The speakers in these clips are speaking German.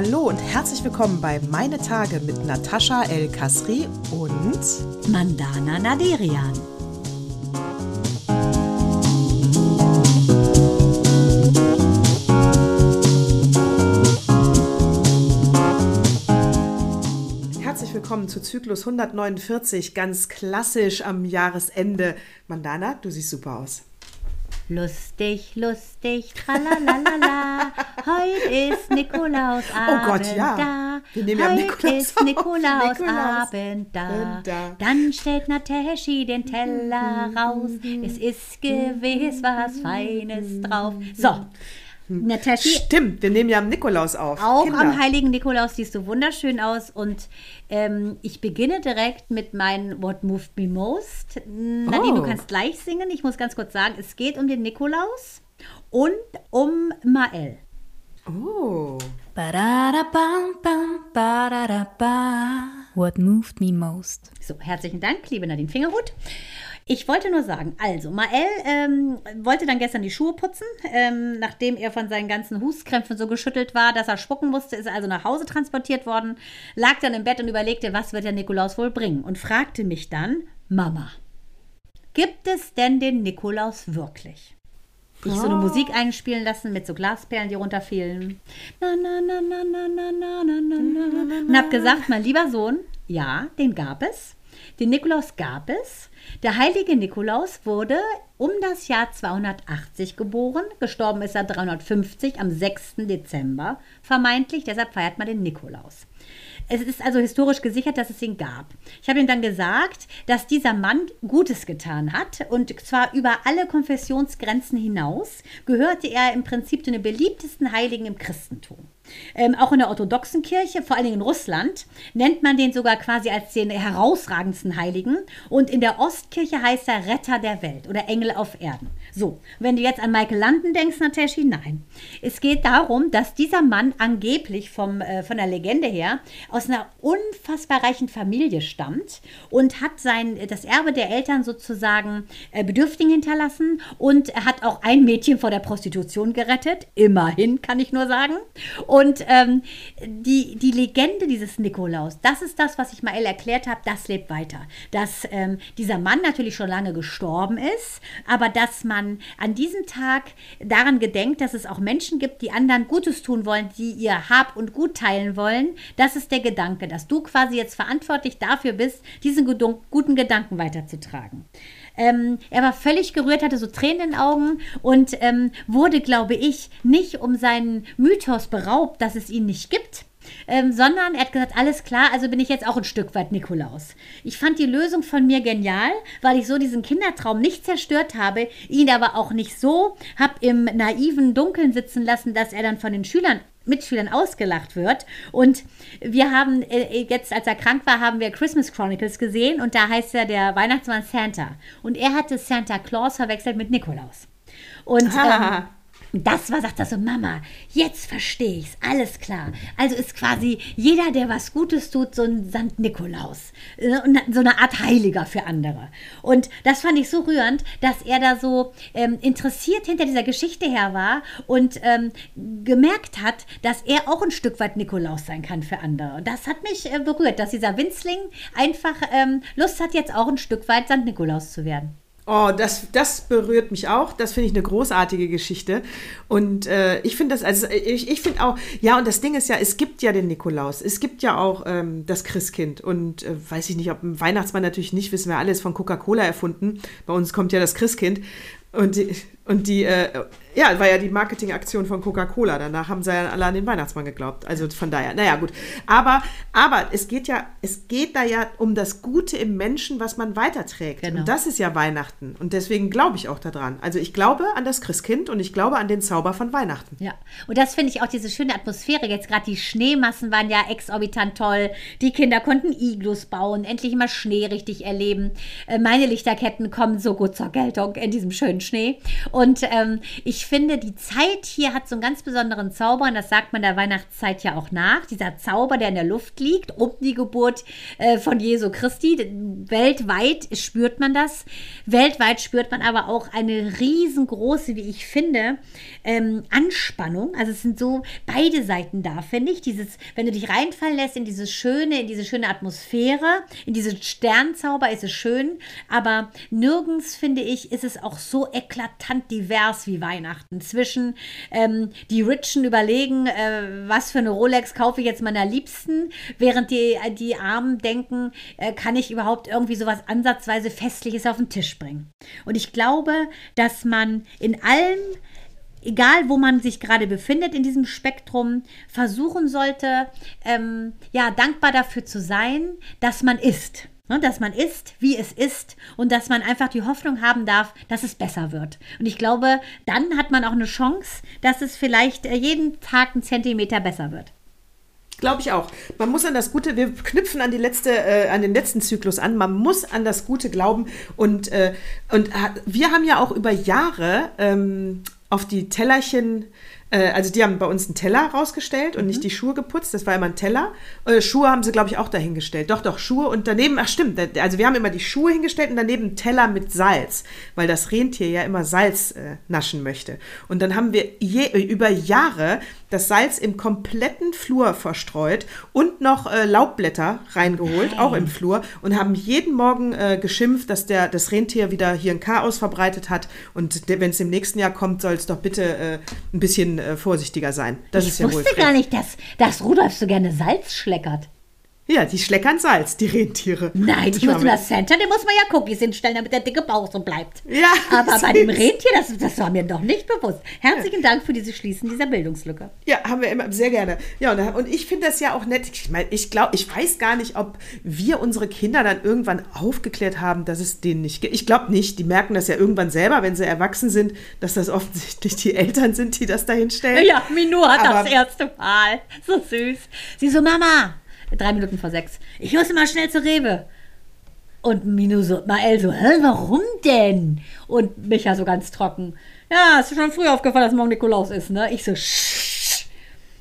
Hallo und herzlich willkommen bei Meine Tage mit Natascha El Kasri und Mandana Naderian. Herzlich willkommen zu Zyklus 149, ganz klassisch am Jahresende. Mandana, du siehst super aus. Lustig, lustig, tralalala. Heute ist Nikolausabend Oh Gott, ja. da. Wir nehmen Heute Nikolaus ist. Nikolausabend da. Nikolaus. da. Dann stellt Nataschi den Teller raus. Es ist gewiss was Feines drauf. So, Nataschi, Stimmt, wir nehmen ja am Nikolaus auf. auch Kinder. am heiligen Nikolaus siehst du wunderschön aus und ähm, ich beginne direkt mit meinem What Moved Me Most. Nadine, du Oh. kannst gleich singen. Ich muss ganz kurz sagen, es geht um den Nikolaus und um Mael. Oh. What moved me most? So, herzlichen Dank, liebe Nadine Fingerhut. Ich wollte nur sagen, also Mael ähm, wollte dann gestern die Schuhe putzen, ähm, nachdem er von seinen ganzen Hustkrämpfen so geschüttelt war, dass er spucken musste, ist er also nach Hause transportiert worden, lag dann im Bett und überlegte, was wird der Nikolaus wohl bringen und fragte mich dann, Mama, gibt es denn den Nikolaus wirklich? Ich so eine Musik einspielen lassen mit so Glasperlen, die runterfielen. Na, na, na, na, na, na, na, na, na, na. Und hab gesagt, mein lieber Sohn, ja, den gab es. Den Nikolaus gab es. Der heilige Nikolaus wurde um das Jahr 280 geboren. Gestorben ist er 350 am 6. Dezember, vermeintlich. Deshalb feiert man den Nikolaus. Es ist also historisch gesichert, dass es ihn gab. Ich habe ihm dann gesagt, dass dieser Mann Gutes getan hat und zwar über alle Konfessionsgrenzen hinaus gehörte er im Prinzip zu den beliebtesten Heiligen im Christentum. Ähm, auch in der orthodoxen Kirche, vor allen Dingen in Russland, nennt man den sogar quasi als den herausragendsten Heiligen. Und in der Ostkirche heißt er Retter der Welt oder Engel auf Erden. So, wenn du jetzt an Michael Landen denkst, Nataschi, nein. Es geht darum, dass dieser Mann angeblich vom, äh, von der Legende her aus einer unfassbar reichen Familie stammt und hat sein, das Erbe der Eltern sozusagen äh, Bedürftigen hinterlassen und hat auch ein Mädchen vor der Prostitution gerettet. Immerhin, kann ich nur sagen. Und ähm, die, die Legende dieses Nikolaus, das ist das, was ich Mael erklärt habe, das lebt weiter. Dass ähm, dieser Mann natürlich schon lange gestorben ist, aber dass man an diesem Tag daran gedenkt, dass es auch Menschen gibt, die anderen Gutes tun wollen, die ihr Hab und Gut teilen wollen. Das ist der Gedanke, dass du quasi jetzt verantwortlich dafür bist, diesen guten Gedanken weiterzutragen. Ähm, er war völlig gerührt, hatte so Tränen in den Augen und ähm, wurde, glaube ich, nicht um seinen Mythos beraubt, dass es ihn nicht gibt. Ähm, sondern er hat gesagt, alles klar, also bin ich jetzt auch ein Stück weit Nikolaus. Ich fand die Lösung von mir genial, weil ich so diesen Kindertraum nicht zerstört habe, ihn aber auch nicht so hab im naiven Dunkeln sitzen lassen, dass er dann von den Schülern Mitschülern ausgelacht wird. Und wir haben äh, jetzt, als er krank war, haben wir Christmas Chronicles gesehen und da heißt er der Weihnachtsmann Santa. Und er hatte Santa Claus verwechselt mit Nikolaus. Und ähm, das war, sagt er so, Mama, jetzt verstehe ich's, alles klar. Also ist quasi jeder, der was Gutes tut, so ein Sankt Nikolaus. Äh, So eine Art Heiliger für andere. Und das fand ich so rührend, dass er da so ähm, interessiert hinter dieser Geschichte her war und ähm, gemerkt hat, dass er auch ein Stück weit Nikolaus sein kann für andere. Und das hat mich äh, berührt, dass dieser Winzling einfach ähm, Lust hat, jetzt auch ein Stück weit Sankt Nikolaus zu werden. Oh, das, das berührt mich auch. Das finde ich eine großartige Geschichte. Und äh, ich finde das, also ich, ich finde auch, ja, und das Ding ist ja, es gibt ja den Nikolaus. Es gibt ja auch ähm, das Christkind. Und äh, weiß ich nicht, ob ein Weihnachtsmann natürlich nicht, wissen wir alles von Coca-Cola erfunden. Bei uns kommt ja das Christkind. Und die, und die äh, ja, war ja die Marketingaktion von Coca-Cola. Danach haben sie ja alle an den Weihnachtsmann geglaubt. Also von daher, naja, gut. Aber, aber es geht ja, es geht da ja um das Gute im Menschen, was man weiterträgt. Genau. Und das ist ja Weihnachten. Und deswegen glaube ich auch daran. Also ich glaube an das Christkind und ich glaube an den Zauber von Weihnachten. Ja, und das finde ich auch diese schöne Atmosphäre. Jetzt gerade die Schneemassen waren ja exorbitant toll. Die Kinder konnten Iglus bauen, endlich mal Schnee richtig erleben. Äh, Meine Lichterketten kommen so gut zur Geltung in diesem schönen Schnee. Und ähm, ich finde, die Zeit hier hat so einen ganz besonderen Zauber und das sagt man der Weihnachtszeit ja auch nach. Dieser Zauber, der in der Luft liegt, um die Geburt äh, von Jesu Christi. Weltweit spürt man das. Weltweit spürt man aber auch eine riesengroße, wie ich finde, ähm, Anspannung. Also es sind so beide Seiten da, finde ich. Dieses, wenn du dich reinfallen lässt in dieses schöne, in diese schöne Atmosphäre, in diesen Sternzauber, ist es schön. Aber nirgends, finde ich, ist es auch so eklatant divers wie Weihnachten. Zwischen ähm, die Richen überlegen, äh, was für eine Rolex kaufe ich jetzt meiner Liebsten, während die, die Armen denken, äh, kann ich überhaupt irgendwie sowas ansatzweise Festliches auf den Tisch bringen. Und ich glaube, dass man in allem egal wo man sich gerade befindet in diesem Spektrum, versuchen sollte, ähm, ja, dankbar dafür zu sein, dass man ist. Ne, dass man ist, wie es ist und dass man einfach die Hoffnung haben darf, dass es besser wird. Und ich glaube, dann hat man auch eine Chance, dass es vielleicht äh, jeden Tag einen Zentimeter besser wird. Glaube ich auch. Man muss an das Gute, wir knüpfen an die letzte, äh, an den letzten Zyklus an. Man muss an das Gute glauben und äh, und wir haben ja auch über Jahre ähm, auf die Tellerchen äh, also die haben bei uns einen Teller rausgestellt und mhm. nicht die Schuhe geputzt. Das war immer ein Teller. Äh, Schuhe haben sie, glaube ich, auch dahingestellt. Doch, doch, Schuhe und daneben, ach stimmt, also wir haben immer die Schuhe hingestellt und daneben einen Teller mit Salz, weil das Rentier ja immer Salz äh, naschen möchte. Und dann haben wir je, über Jahre das Salz im kompletten Flur verstreut und noch äh, Laubblätter reingeholt, Nein. auch im Flur, und haben jeden Morgen äh, geschimpft, dass der, das Rentier wieder hier ein Chaos verbreitet hat. Und wenn es im nächsten Jahr kommt, soll es doch bitte äh, ein bisschen äh, vorsichtiger sein. Das ich ist ja wohl. Wusste gar nicht, dass, dass Rudolf so gerne Salz schleckert. Ja, die schleckern Salz, die Rentiere. Nein, ich muss das Center, den muss man ja Cookies hinstellen, damit der dicke Bauch so bleibt. Ja. Aber bei dem Rentier, das, das war mir doch nicht bewusst. Herzlichen ja. Dank für dieses Schließen dieser Bildungslücke. Ja, haben wir immer sehr gerne. Ja, und, und ich finde das ja auch nett. Ich meine, ich glaube, ich weiß gar nicht, ob wir unsere Kinder dann irgendwann aufgeklärt haben, dass es denen nicht gibt. Ich glaube nicht. Die merken das ja irgendwann selber, wenn sie erwachsen sind, dass das offensichtlich die Eltern sind, die das da hinstellen. Ja, Minou hat Aber das erste Mal. So süß. Sie so, Mama, drei Minuten vor sechs. Ich muss mal schnell zur Rewe. Und Minu so, Mael so, hä, warum denn? Und Micha so ganz trocken. Ja, ist schon früh aufgefallen, dass morgen Nikolaus ist, ne? Ich so, Sch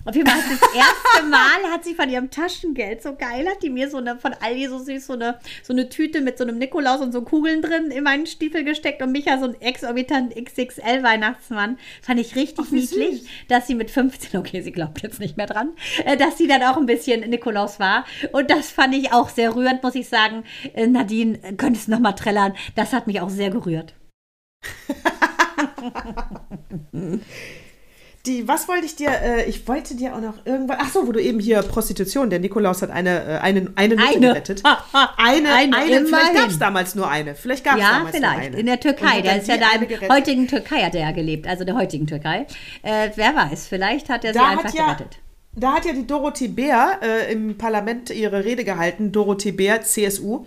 auf jeden Fall das erste Mal hat sie von ihrem Taschengeld, so geil, hat die mir so eine, von Aldi so süß, so eine, so eine Tüte mit so einem Nikolaus und so Kugeln drin in meinen Stiefel gesteckt und Micha so ein exorbitant XXL Weihnachtsmann. Fand ich richtig Ach, niedlich, süß. dass sie mit 15, okay, sie glaubt jetzt nicht mehr dran, äh, dass sie dann auch ein bisschen Nikolaus war. Und das fand ich auch sehr rührend, muss ich sagen. Äh, Nadine, könntest du nochmal trällern? Das hat mich auch sehr gerührt. die, was wollte ich dir, äh, ich wollte dir auch noch irgendwas, ach so, wo du eben hier Prostitution, der Nikolaus hat eine, äh, eine, eine Nutte eine. gerettet. eine, eine, eine vielleicht gab es damals nur eine. Vielleicht gab es ja, damals vielleicht. nur eine. in der Türkei, der ist ja da im heutigen Türkei hat er ja gelebt, also der heutigen Türkei. Äh, wer weiß, vielleicht hat er sie da einfach ja, gerettet. Da hat ja die Dorothee Bär äh, im Parlament ihre Rede gehalten, Dorothee Bär, CSU.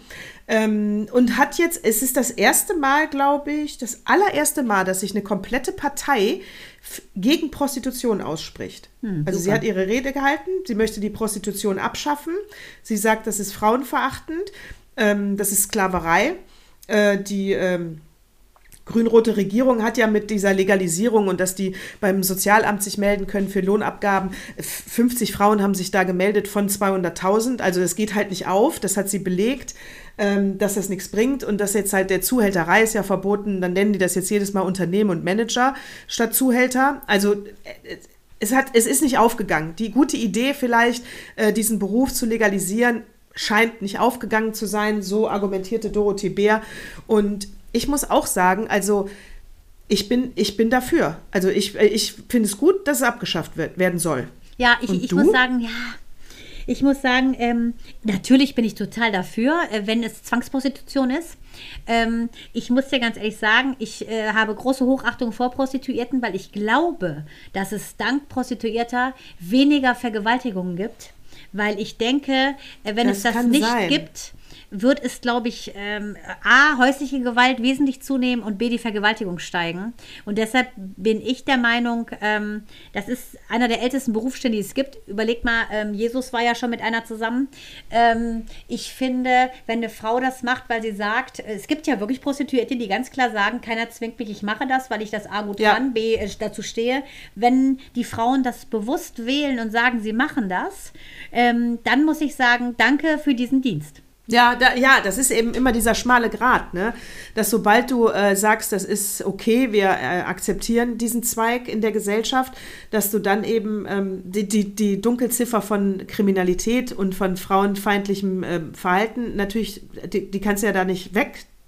Ähm, und hat jetzt, es ist das erste Mal, glaube ich, das allererste Mal, dass sich eine komplette Partei gegen Prostitution ausspricht. Hm, also sie hat ihre Rede gehalten, sie möchte die Prostitution abschaffen. Sie sagt, das ist frauenverachtend, ähm, das ist Sklaverei. Äh, die ähm, grün-rote Regierung hat ja mit dieser Legalisierung und dass die beim Sozialamt sich melden können für Lohnabgaben, 50 Frauen haben sich da gemeldet von 200.000. Also das geht halt nicht auf, das hat sie belegt ähm, dass das nichts bringt und dass jetzt halt der Zuhälterei ist ja verboten, dann nennen die das jetzt jedes Mal Unternehmen und Manager statt Zuhälter. Also äh, es, hat, es ist nicht aufgegangen. Die gute Idee vielleicht, äh, diesen Beruf zu legalisieren, scheint nicht aufgegangen zu sein, so argumentierte Dorothee Bär. Und ich muss auch sagen, also ich bin, ich bin dafür. Also ich, ich finde es gut, dass es abgeschafft wird, werden soll. Ja, ich, ich muss sagen, ja, ich muss sagen, ähm, natürlich bin ich total dafür, äh, wenn es Zwangsprostitution ist. Ähm, ich muss dir ganz ehrlich sagen, ich äh, habe große Hochachtung vor Prostituierten, weil ich glaube, dass es dank Prostituierter weniger Vergewaltigungen gibt. Weil ich denke, äh, wenn das es das nicht sein. gibt, wird es, glaube ich, ähm, A, häusliche Gewalt wesentlich zunehmen und B, die Vergewaltigung steigen. Und deshalb bin ich der Meinung, ähm, das ist einer der ältesten Berufsstände, die es gibt. Überlegt mal, ähm, Jesus war ja schon mit einer zusammen. Ähm, ich finde, wenn eine Frau das macht, weil sie sagt, es gibt ja wirklich Prostituierte, die ganz klar sagen, keiner zwingt mich, ich mache das, weil ich das A gut Ja. kann, B äh, dazu stehe. Wenn die Frauen das bewusst wählen und sagen, sie machen das, ähm, dann muss ich sagen, danke für diesen Dienst. Ja, da, ja, das ist eben immer dieser schmale Grat, ne? Dass sobald du äh, sagst, das ist okay, wir äh, akzeptieren diesen Zweig in der Gesellschaft, dass du dann eben ähm, die, die, die Dunkelziffer von Kriminalität und von frauenfeindlichem ähm, Verhalten natürlich, die, die kannst du ja da nicht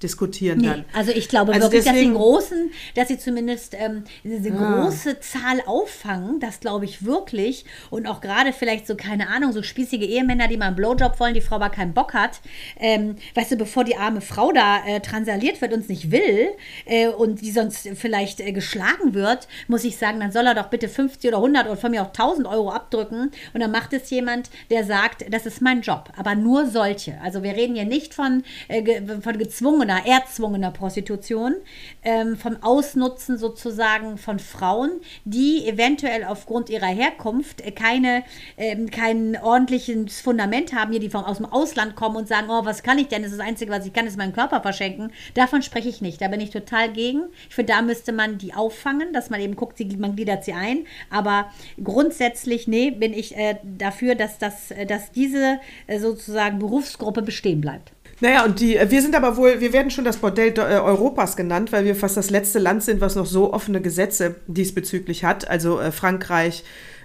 wegdiskutieren Nee, dann. also ich glaube Also wirklich, dass sie deswegen- großen, dass sie zumindest ähm, diese große Zahl auffangen, das glaube ich wirklich. Und auch gerade vielleicht so, keine Ahnung, so spießige Ehemänner, die mal einen Blowjob wollen, die Frau aber keinen Bock hat. Ähm, weißt du, bevor die arme Frau da äh, transaliert wird und es nicht will äh, und die sonst vielleicht äh, geschlagen wird, muss ich sagen, dann soll er doch bitte 50 oder 100 oder von mir auch 1000 Euro abdrücken. Und dann macht es jemand, der sagt, das ist mein Job. Aber nur solche. Also wir reden hier nicht von, äh, von gezwungener, erzwungener Prostitution, ähm, vom Ausnutzen sozusagen von Frauen, die eventuell aufgrund ihrer Herkunft äh, keine, ähm, kein ordentliches Fundament haben, hier die vom, aus dem Ausland kommen und sagen, oh, was kann ich denn? Das ist das Einzige, was ich kann, ist meinen Körper verschenken. Davon spreche ich nicht. Da bin ich total gegen. Ich finde, da müsste man die auffangen, dass man eben guckt, sie, man gliedert sie ein. Aber grundsätzlich, nee, bin ich äh, dafür, dass, das, äh, dass diese äh, sozusagen Berufsgruppe bestehen bleibt. Naja, und die, äh, wir sind aber wohl, wir werden schon das Bordell äh, Europas genannt, weil wir fast das letzte Land sind, was noch so offene Gesetze diesbezüglich hat. Also äh, Frankreich,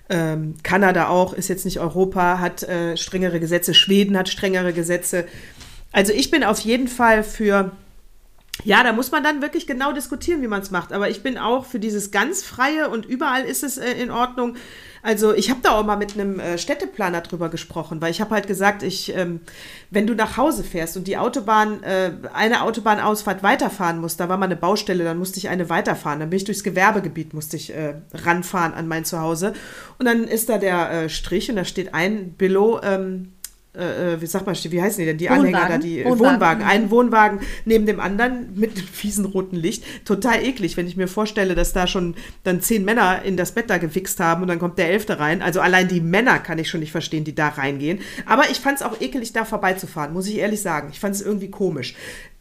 ähm, Kanada auch, ist jetzt nicht Europa, hat äh, strengere Gesetze, Schweden hat strengere Gesetze. Also ich bin auf jeden Fall für, ja, da muss man dann wirklich genau diskutieren, wie man es macht. Aber ich bin auch für dieses ganz freie und überall ist es äh, in Ordnung. Also ich habe da auch mal mit einem äh, Städteplaner drüber gesprochen, weil ich habe halt gesagt, ich, ähm, wenn du nach Hause fährst und die Autobahn, äh, eine Autobahnausfahrt weiterfahren musst, da war mal eine Baustelle, dann musste ich eine weiterfahren. Dann bin ich durchs Gewerbegebiet, musste ich äh, ranfahren an mein Zuhause. Und dann ist da der äh, Strich und da steht ein Billo, ähm, äh, äh, wie sagt man, wie heißen die denn? Die Anhänger da, Wohnwagen. die Wohnwagen. Wohnwagen. Ein Wohnwagen neben dem anderen mit einem fiesen roten Licht. Total eklig, wenn ich mir vorstelle, dass da schon dann zehn Männer in das Bett da gewichst haben und dann kommt der Elfte rein. Also allein die Männer kann ich schon nicht verstehen, die da reingehen. Aber ich fand es auch ekelig, da vorbeizufahren, muss ich ehrlich sagen. Ich fand es irgendwie komisch.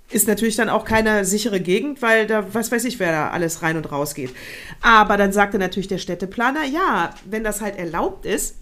Ist natürlich dann auch keine sichere Gegend, weil da, was weiß ich, wer da alles rein und raus geht. Aber dann sagte natürlich der Städteplaner, ja, wenn das halt erlaubt ist,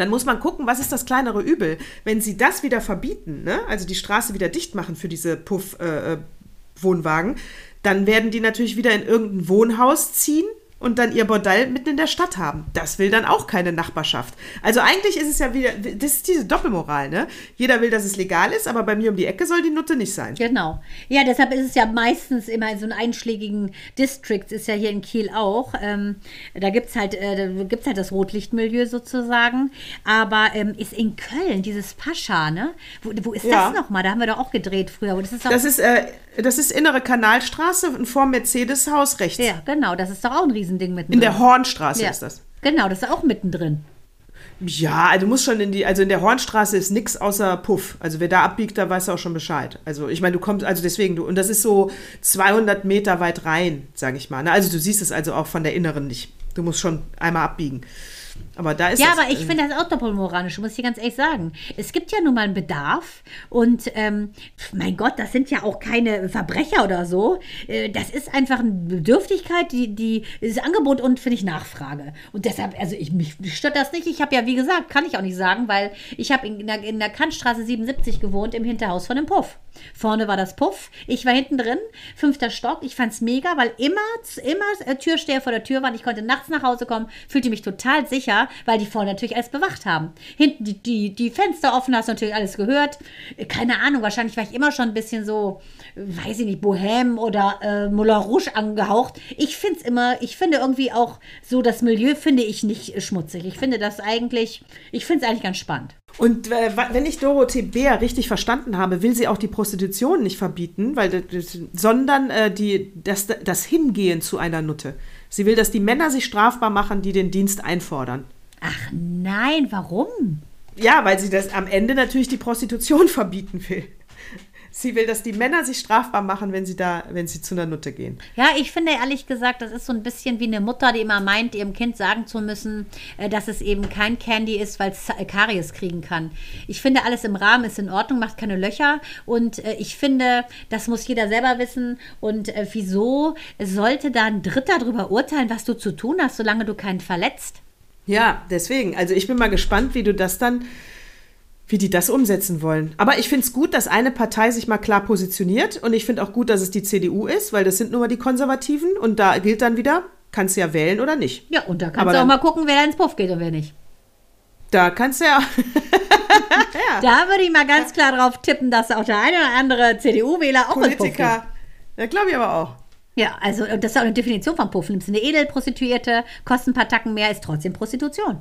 dann muss man gucken, was ist das kleinere Übel. Wenn sie das wieder verbieten, ne? also die Straße wieder dicht machen für diese Puff-Wohnwagen, dann werden die natürlich wieder in irgendein Wohnhaus ziehen und dann ihr Bordell mitten in der Stadt haben. Das will dann auch keine Nachbarschaft. Also eigentlich ist es ja wieder, das ist diese Doppelmoral, ne? Jeder will, dass es legal ist, aber bei mir um die Ecke soll die Nutte nicht sein. Genau. Ja, deshalb ist es ja meistens immer in so einen einschlägigen District, ist ja hier in Kiel auch. Ähm, da gibt es halt, äh, da gibt's halt das Rotlichtmilieu sozusagen. Aber ähm, ist in Köln dieses Pascha, ne? Wo, wo ist Ja. das nochmal? Da haben wir doch auch gedreht früher. Das ist Das ist, äh, das ist innere Kanalstraße und vor Mercedes-Haus rechts. ja, genau. Das ist doch auch ein Riesending mittendrin. In der Hornstraße ja. ist das. Genau, das ist auch mittendrin. Ja, also du musst schon in die, also in der Hornstraße ist nix außer Puff. Also wer da abbiegt, da weiß er auch schon Bescheid. Also ich meine, du kommst, also deswegen, du, und das ist so 200 Meter weit rein, sage ich mal. Ne? Also du siehst es also auch von der Inneren nicht. Du musst schon einmal abbiegen. Aber da ist Ja, aber ich äh, finde das auch doppelmoralisch, muss ich ganz ehrlich sagen. Es gibt ja nun mal einen Bedarf und ähm, mein Gott, das sind ja auch keine Verbrecher oder so. Äh, das ist einfach eine Bedürftigkeit, die, die ist Angebot und finde ich Nachfrage. Und deshalb, also ich, mich stört das nicht. Ich habe ja, wie gesagt, kann ich auch nicht sagen, weil ich habe in der, in der Kantstraße 77 gewohnt, im Hinterhaus von dem Puff. Vorne war das Puff, ich war hinten drin, fünfter Stock. Ich fand es mega, weil immer, immer äh, Türsteher vor der Tür waren. Ich konnte nachts nach Hause kommen, fühlte mich total sicher, weil die vorne natürlich alles bewacht haben. Hinten die, die, die Fenster offen, hast du natürlich alles gehört. Keine Ahnung, wahrscheinlich war ich immer schon ein bisschen so, weiß ich nicht, Bohème oder äh, Moulin Rouge angehaucht. Ich finde es immer, ich finde irgendwie auch so, das Milieu finde ich nicht schmutzig. Ich finde das eigentlich, ich finde es eigentlich ganz spannend. Und äh, wenn ich Dorothee Bär richtig verstanden habe, will sie auch die Prostitution nicht verbieten, weil sondern äh, die, das, das Hingehen zu einer Nutte. Sie will, dass die Männer sich strafbar machen, die den Dienst einfordern. Ach nein, warum? Ja, weil sie das am Ende natürlich die Prostitution verbieten will. Sie will, dass die Männer sich strafbar machen, wenn sie da, wenn sie zu einer Nutte gehen. Ja, ich finde ehrlich gesagt, das ist so ein bisschen wie eine Mutter, die immer meint, ihrem Kind sagen zu müssen, äh, dass es eben kein Candy ist, weil es Karies kriegen kann. Ich finde, alles im Rahmen ist in Ordnung, macht keine Löcher. Und äh, ich finde, das muss jeder selber wissen. Und äh, wieso sollte da ein Dritter darüber urteilen, was du zu tun hast, solange du keinen verletzt? Ja, deswegen. Also ich bin mal gespannt, wie du das dann wie die das umsetzen wollen. Aber ich finde es gut, dass eine Partei sich mal klar positioniert und ich finde auch gut, dass es die CDU ist, weil das sind nur mal die Konservativen und da gilt dann wieder, kannst du ja wählen oder nicht. Ja, und da kannst Aber du auch mal gucken, wer da ins Puff geht und wer nicht. Da kannst du ja. ja. Da würde ich mal ganz klar drauf tippen, dass auch der eine oder andere CDU-Wähler auch Politiker, ins Puff geht. Ja, glaube ich aber auch. Ja, also das ist auch eine Definition von Puff. Nimmst du eine Edelprostituierte, kostet ein paar Tacken mehr, ist trotzdem Prostitution.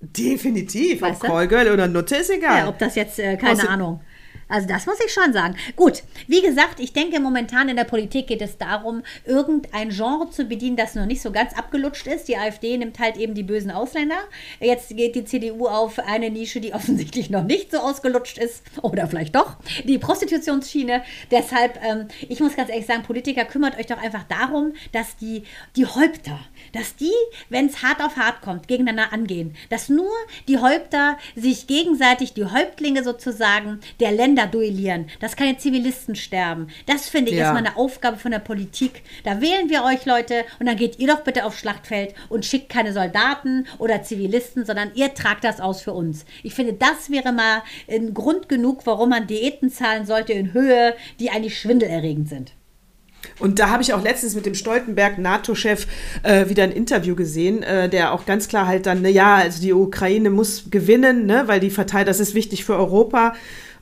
Definitiv. Weißt ob Callgirl oder Nutte ist egal. Ja, ob das jetzt, äh, keine Außer Ahnung. Also das muss ich schon sagen. Gut, wie gesagt, ich denke momentan in der Politik geht es darum, irgendein Genre zu bedienen, das noch nicht so ganz abgelutscht ist. Die AfD nimmt halt eben die bösen Ausländer. Jetzt geht die CDU auf eine Nische, die offensichtlich noch nicht so ausgelutscht ist. Oder vielleicht doch. Die Prostitutionsschiene. Deshalb, ähm, ich muss ganz ehrlich sagen, Politiker, kümmert euch doch einfach darum, dass die, die Häupter, dass die, wenn es hart auf hart kommt, gegeneinander angehen. Dass nur die Häupter sich gegenseitig, die Häuptlinge sozusagen der Länder da duellieren, dass keine Zivilisten sterben. Das finde ich ja. erstmal eine Aufgabe von der Politik. Da wählen wir euch Leute und dann geht ihr doch bitte aufs Schlachtfeld und schickt keine Soldaten oder Zivilisten, sondern ihr tragt das aus für uns. Ich finde, das wäre mal ein Grund genug, warum man Diäten zahlen sollte in Höhe, die eigentlich schwindelerregend sind. Und da habe ich auch letztens mit dem Stoltenberg NATO-Chef äh, wieder ein Interview gesehen, äh, der auch ganz klar halt dann, ne, ja, also die Ukraine muss gewinnen, ne, weil die verteilt, das ist wichtig für Europa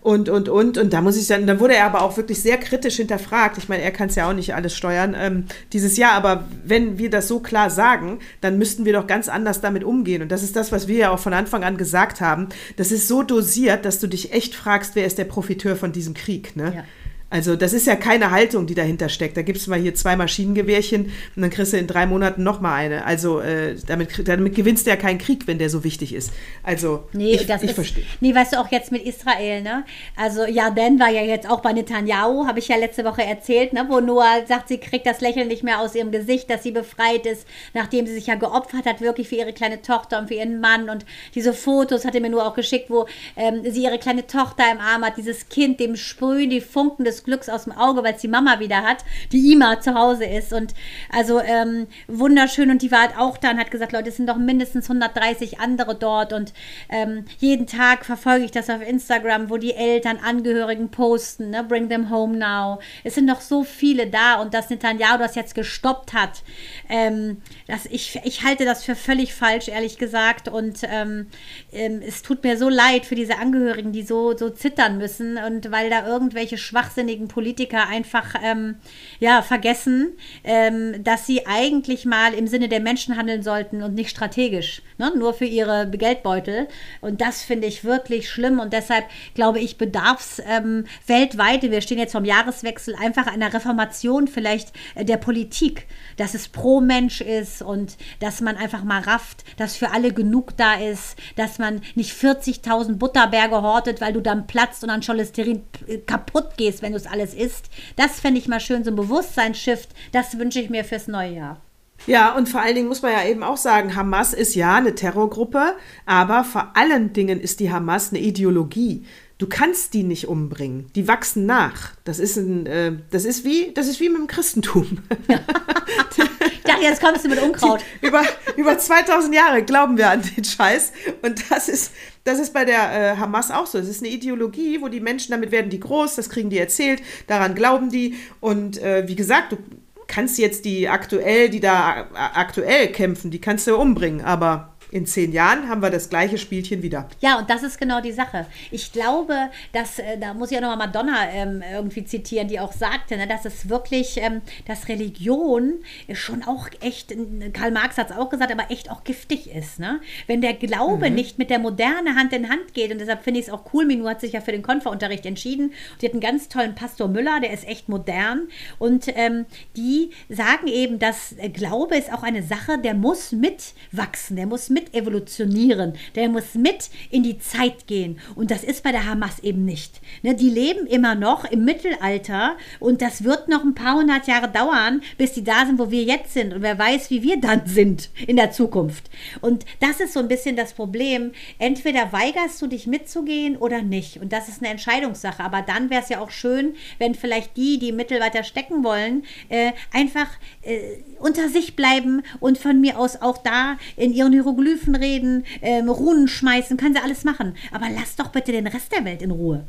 und, und, und. Und da muss ich dann, da wurde er aber auch wirklich sehr kritisch hinterfragt. Ich meine, er kann es ja auch nicht alles steuern ähm, dieses Jahr, aber wenn wir das so klar sagen, dann müssten wir doch ganz anders damit umgehen. Und das ist das, was wir ja auch von Anfang an gesagt haben. Das ist so dosiert, dass du dich echt fragst, wer ist der Profiteur von diesem Krieg, ne? Ja. Also das ist ja keine Haltung, die dahinter steckt. Da gibt es mal hier zwei Maschinengewehrchen und dann kriegst du in drei Monaten noch mal eine. Also äh, damit, damit gewinnst du ja keinen Krieg, wenn der so wichtig ist. Also nee, ich, das ich verstehe. Nee, weißt du auch jetzt mit Israel, ne? Also Yarden war ja jetzt auch bei Netanyahu, habe ich ja letzte Woche erzählt, ne? Wo Noah sagt, sie kriegt das Lächeln nicht mehr aus ihrem Gesicht, dass sie befreit ist, nachdem sie sich ja geopfert hat, wirklich für ihre kleine Tochter und für ihren Mann. Und diese Fotos hat er mir nur auch geschickt, wo ähm, sie ihre kleine Tochter im Arm hat, dieses Kind, dem sprühen die Funken des des Glücks aus dem Auge, weil es die Mama wieder hat, die Ima zu Hause ist. Und also ähm, wunderschön. Und die war halt auch da und hat gesagt, Leute, es sind doch mindestens 130 andere dort. Und ähm, jeden Tag verfolge ich das auf Instagram, wo die Eltern, Angehörigen posten, ne? Bring them home now. Es sind noch so viele da und dass Netanyahu das jetzt gestoppt hat, ähm, das, ich, ich halte das für völlig falsch, ehrlich gesagt. Und ähm, ähm, es tut mir so leid für diese Angehörigen, die so, so zittern müssen und weil da irgendwelche Schwachsinn wahnsinnigen Politiker einfach ähm, ja, vergessen, ähm, dass sie eigentlich mal im Sinne der Menschen handeln sollten und nicht strategisch, ne? nur für ihre Geldbeutel. Und das finde ich wirklich schlimm und deshalb glaube ich, bedarf es ähm, weltweit, wir stehen jetzt vom Jahreswechsel, einfach einer Reformation vielleicht äh, der Politik, dass es pro Mensch ist und dass man einfach mal rafft, dass für alle genug da ist, dass man nicht 40.000 Butterberge hortet, weil du dann platzt und an Cholesterin äh, kaputt gehst, wenn du es alles isst. Das fände ich mal schön, so ein Bewusstseinsshift. Das wünsche ich mir fürs neue Jahr. Ja, und vor allen Dingen muss man ja eben auch sagen, Hamas ist ja eine Terrorgruppe, aber vor allen Dingen ist die Hamas eine Ideologie. Du kannst die nicht umbringen. Die wachsen nach. Das ist ein, äh, das ist wie, das ist wie mit dem Christentum. dachte, jetzt kommst du mit Unkraut. Die, über, über 2000 Jahre glauben wir an den Scheiß. Und das ist, das ist bei der äh, Hamas auch so. Es ist eine Ideologie, wo die Menschen, damit werden die groß, das kriegen die erzählt, daran glauben die. Und äh, wie gesagt, du kannst jetzt die aktuell, die da aktuell kämpfen, die kannst du umbringen, aber in zehn Jahren haben wir das gleiche Spielchen wieder. Ja, und das ist genau die Sache. Ich glaube, dass, äh, da muss ich auch nochmal Madonna ähm, irgendwie zitieren, die auch sagte, ne, dass es wirklich, ähm, dass Religion schon auch echt, Karl Marx hat es auch gesagt, aber echt auch giftig ist. Ne? Wenn der Glaube mhm. nicht mit der Moderne Hand in Hand geht, und deshalb finde ich es auch cool, Minu hat sich ja für den Konferunterricht entschieden, und die hat einen ganz tollen Pastor Müller, der ist echt modern, und ähm, die sagen eben, dass Glaube ist auch eine Sache, der muss mitwachsen, der muss mit mit evolutionieren, der muss mit in die Zeit gehen. Und das ist bei der Hamas eben nicht. Ne, die leben immer noch im Mittelalter und das wird noch ein paar hundert Jahre dauern, bis die da sind, wo wir jetzt sind. Und wer weiß, wie wir dann sind in der Zukunft. Und das ist so ein bisschen das Problem. Entweder weigerst du dich mitzugehen oder nicht. Und das ist eine Entscheidungssache. Aber dann wäre es ja auch schön, wenn vielleicht die, die Mittel weiter stecken wollen, äh, einfach äh, unter sich bleiben und von mir aus auch da in ihren Hieroglyphen reden, ähm, Runen schmeißen, können sie alles machen. Aber lass doch bitte den Rest der Welt in Ruhe.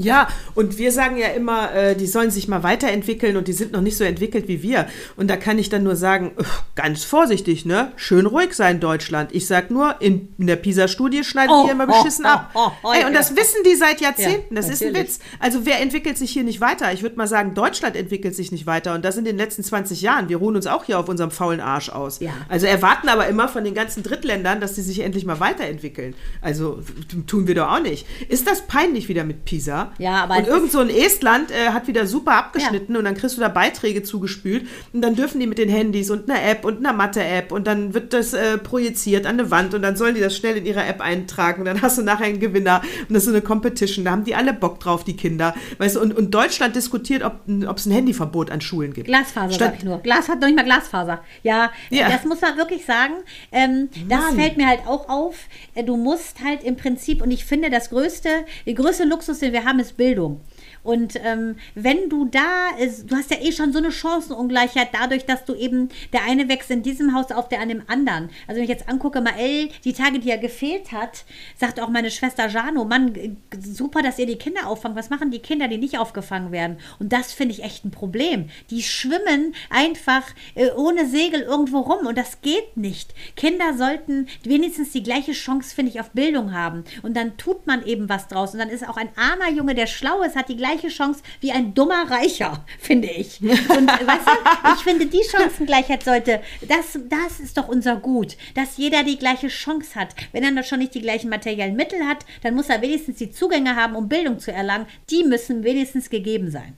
Ja, und wir sagen ja immer, äh, die sollen sich mal weiterentwickeln und die sind noch nicht so entwickelt wie wir. Und da kann ich dann nur sagen, ganz vorsichtig, ne? Schön ruhig sein, Deutschland. Ich sag nur, in, in der PISA-Studie schneidet Oh, ihr immer oh, beschissen oh, ab. oh, oh, Ey, und ja. das wissen die seit Jahrzehnten. Ja, das ist ein natürlich. Witz. Also wer entwickelt sich hier nicht weiter? Ich würde mal sagen, Deutschland entwickelt sich nicht weiter. Und das in den letzten 20 Jahren. Wir ruhen uns auch hier auf unserem faulen Arsch aus. Ja. Also erwarten aber immer von den ganzen Drittländern, dass sie sich endlich mal weiterentwickeln. Also tun wir doch auch nicht. Ist das peinlich wieder mit PISA? Ja, aber Und irgend so ein Estland äh, hat wieder super abgeschnitten und dann kriegst du da Beiträge zugespült und dann dürfen die mit den Handys und einer App und einer Mathe-App und dann wird das äh, projiziert an eine Wand und dann sollen die das schnell in ihrer App eintragen und dann hast du nachher einen Gewinner und das ist so eine Competition, da haben die alle Bock drauf, die Kinder. Weißt du, und, und Deutschland diskutiert, ob es ein Handyverbot an Schulen gibt. Glasfaser, Statt- sag ich nur. Glas hat noch nicht mal Glasfaser. Ja, Ja. das muss man wirklich sagen. Ähm, das fällt mir halt auch auf. Äh, Du musst halt im Prinzip, und ich finde, das größte, der größte Luxus, den wir haben, ist Bildung. Und ähm, wenn du da, ist, du hast ja eh schon so eine Chancenungleichheit dadurch, dass du eben, der eine wächst in diesem Haus auf, der an dem anderen. Also wenn ich jetzt angucke, Mael, die Tage, die er gefehlt hat, sagt auch meine Schwester Jano, Mann, super, dass ihr die Kinder auffangt. Was machen die Kinder, die nicht aufgefangen werden? Und das finde ich echt ein Problem. Die schwimmen einfach äh, ohne Segel irgendwo rum und das geht nicht. Kinder sollten wenigstens die gleiche Chance, finde ich, auf Bildung haben. Und dann tut man eben was draus. Und dann ist auch ein armer Junge, der schlau ist, hat die gleiche Chance wie ein dummer Reicher, finde ich. Und weißt du, ich finde, die Chancengleichheit sollte, das, das ist doch unser Gut, dass jeder die gleiche Chance hat. Wenn er noch schon nicht die gleichen materiellen Mittel hat, dann muss er wenigstens die Zugänge haben, um Bildung zu erlangen. Die müssen wenigstens gegeben sein.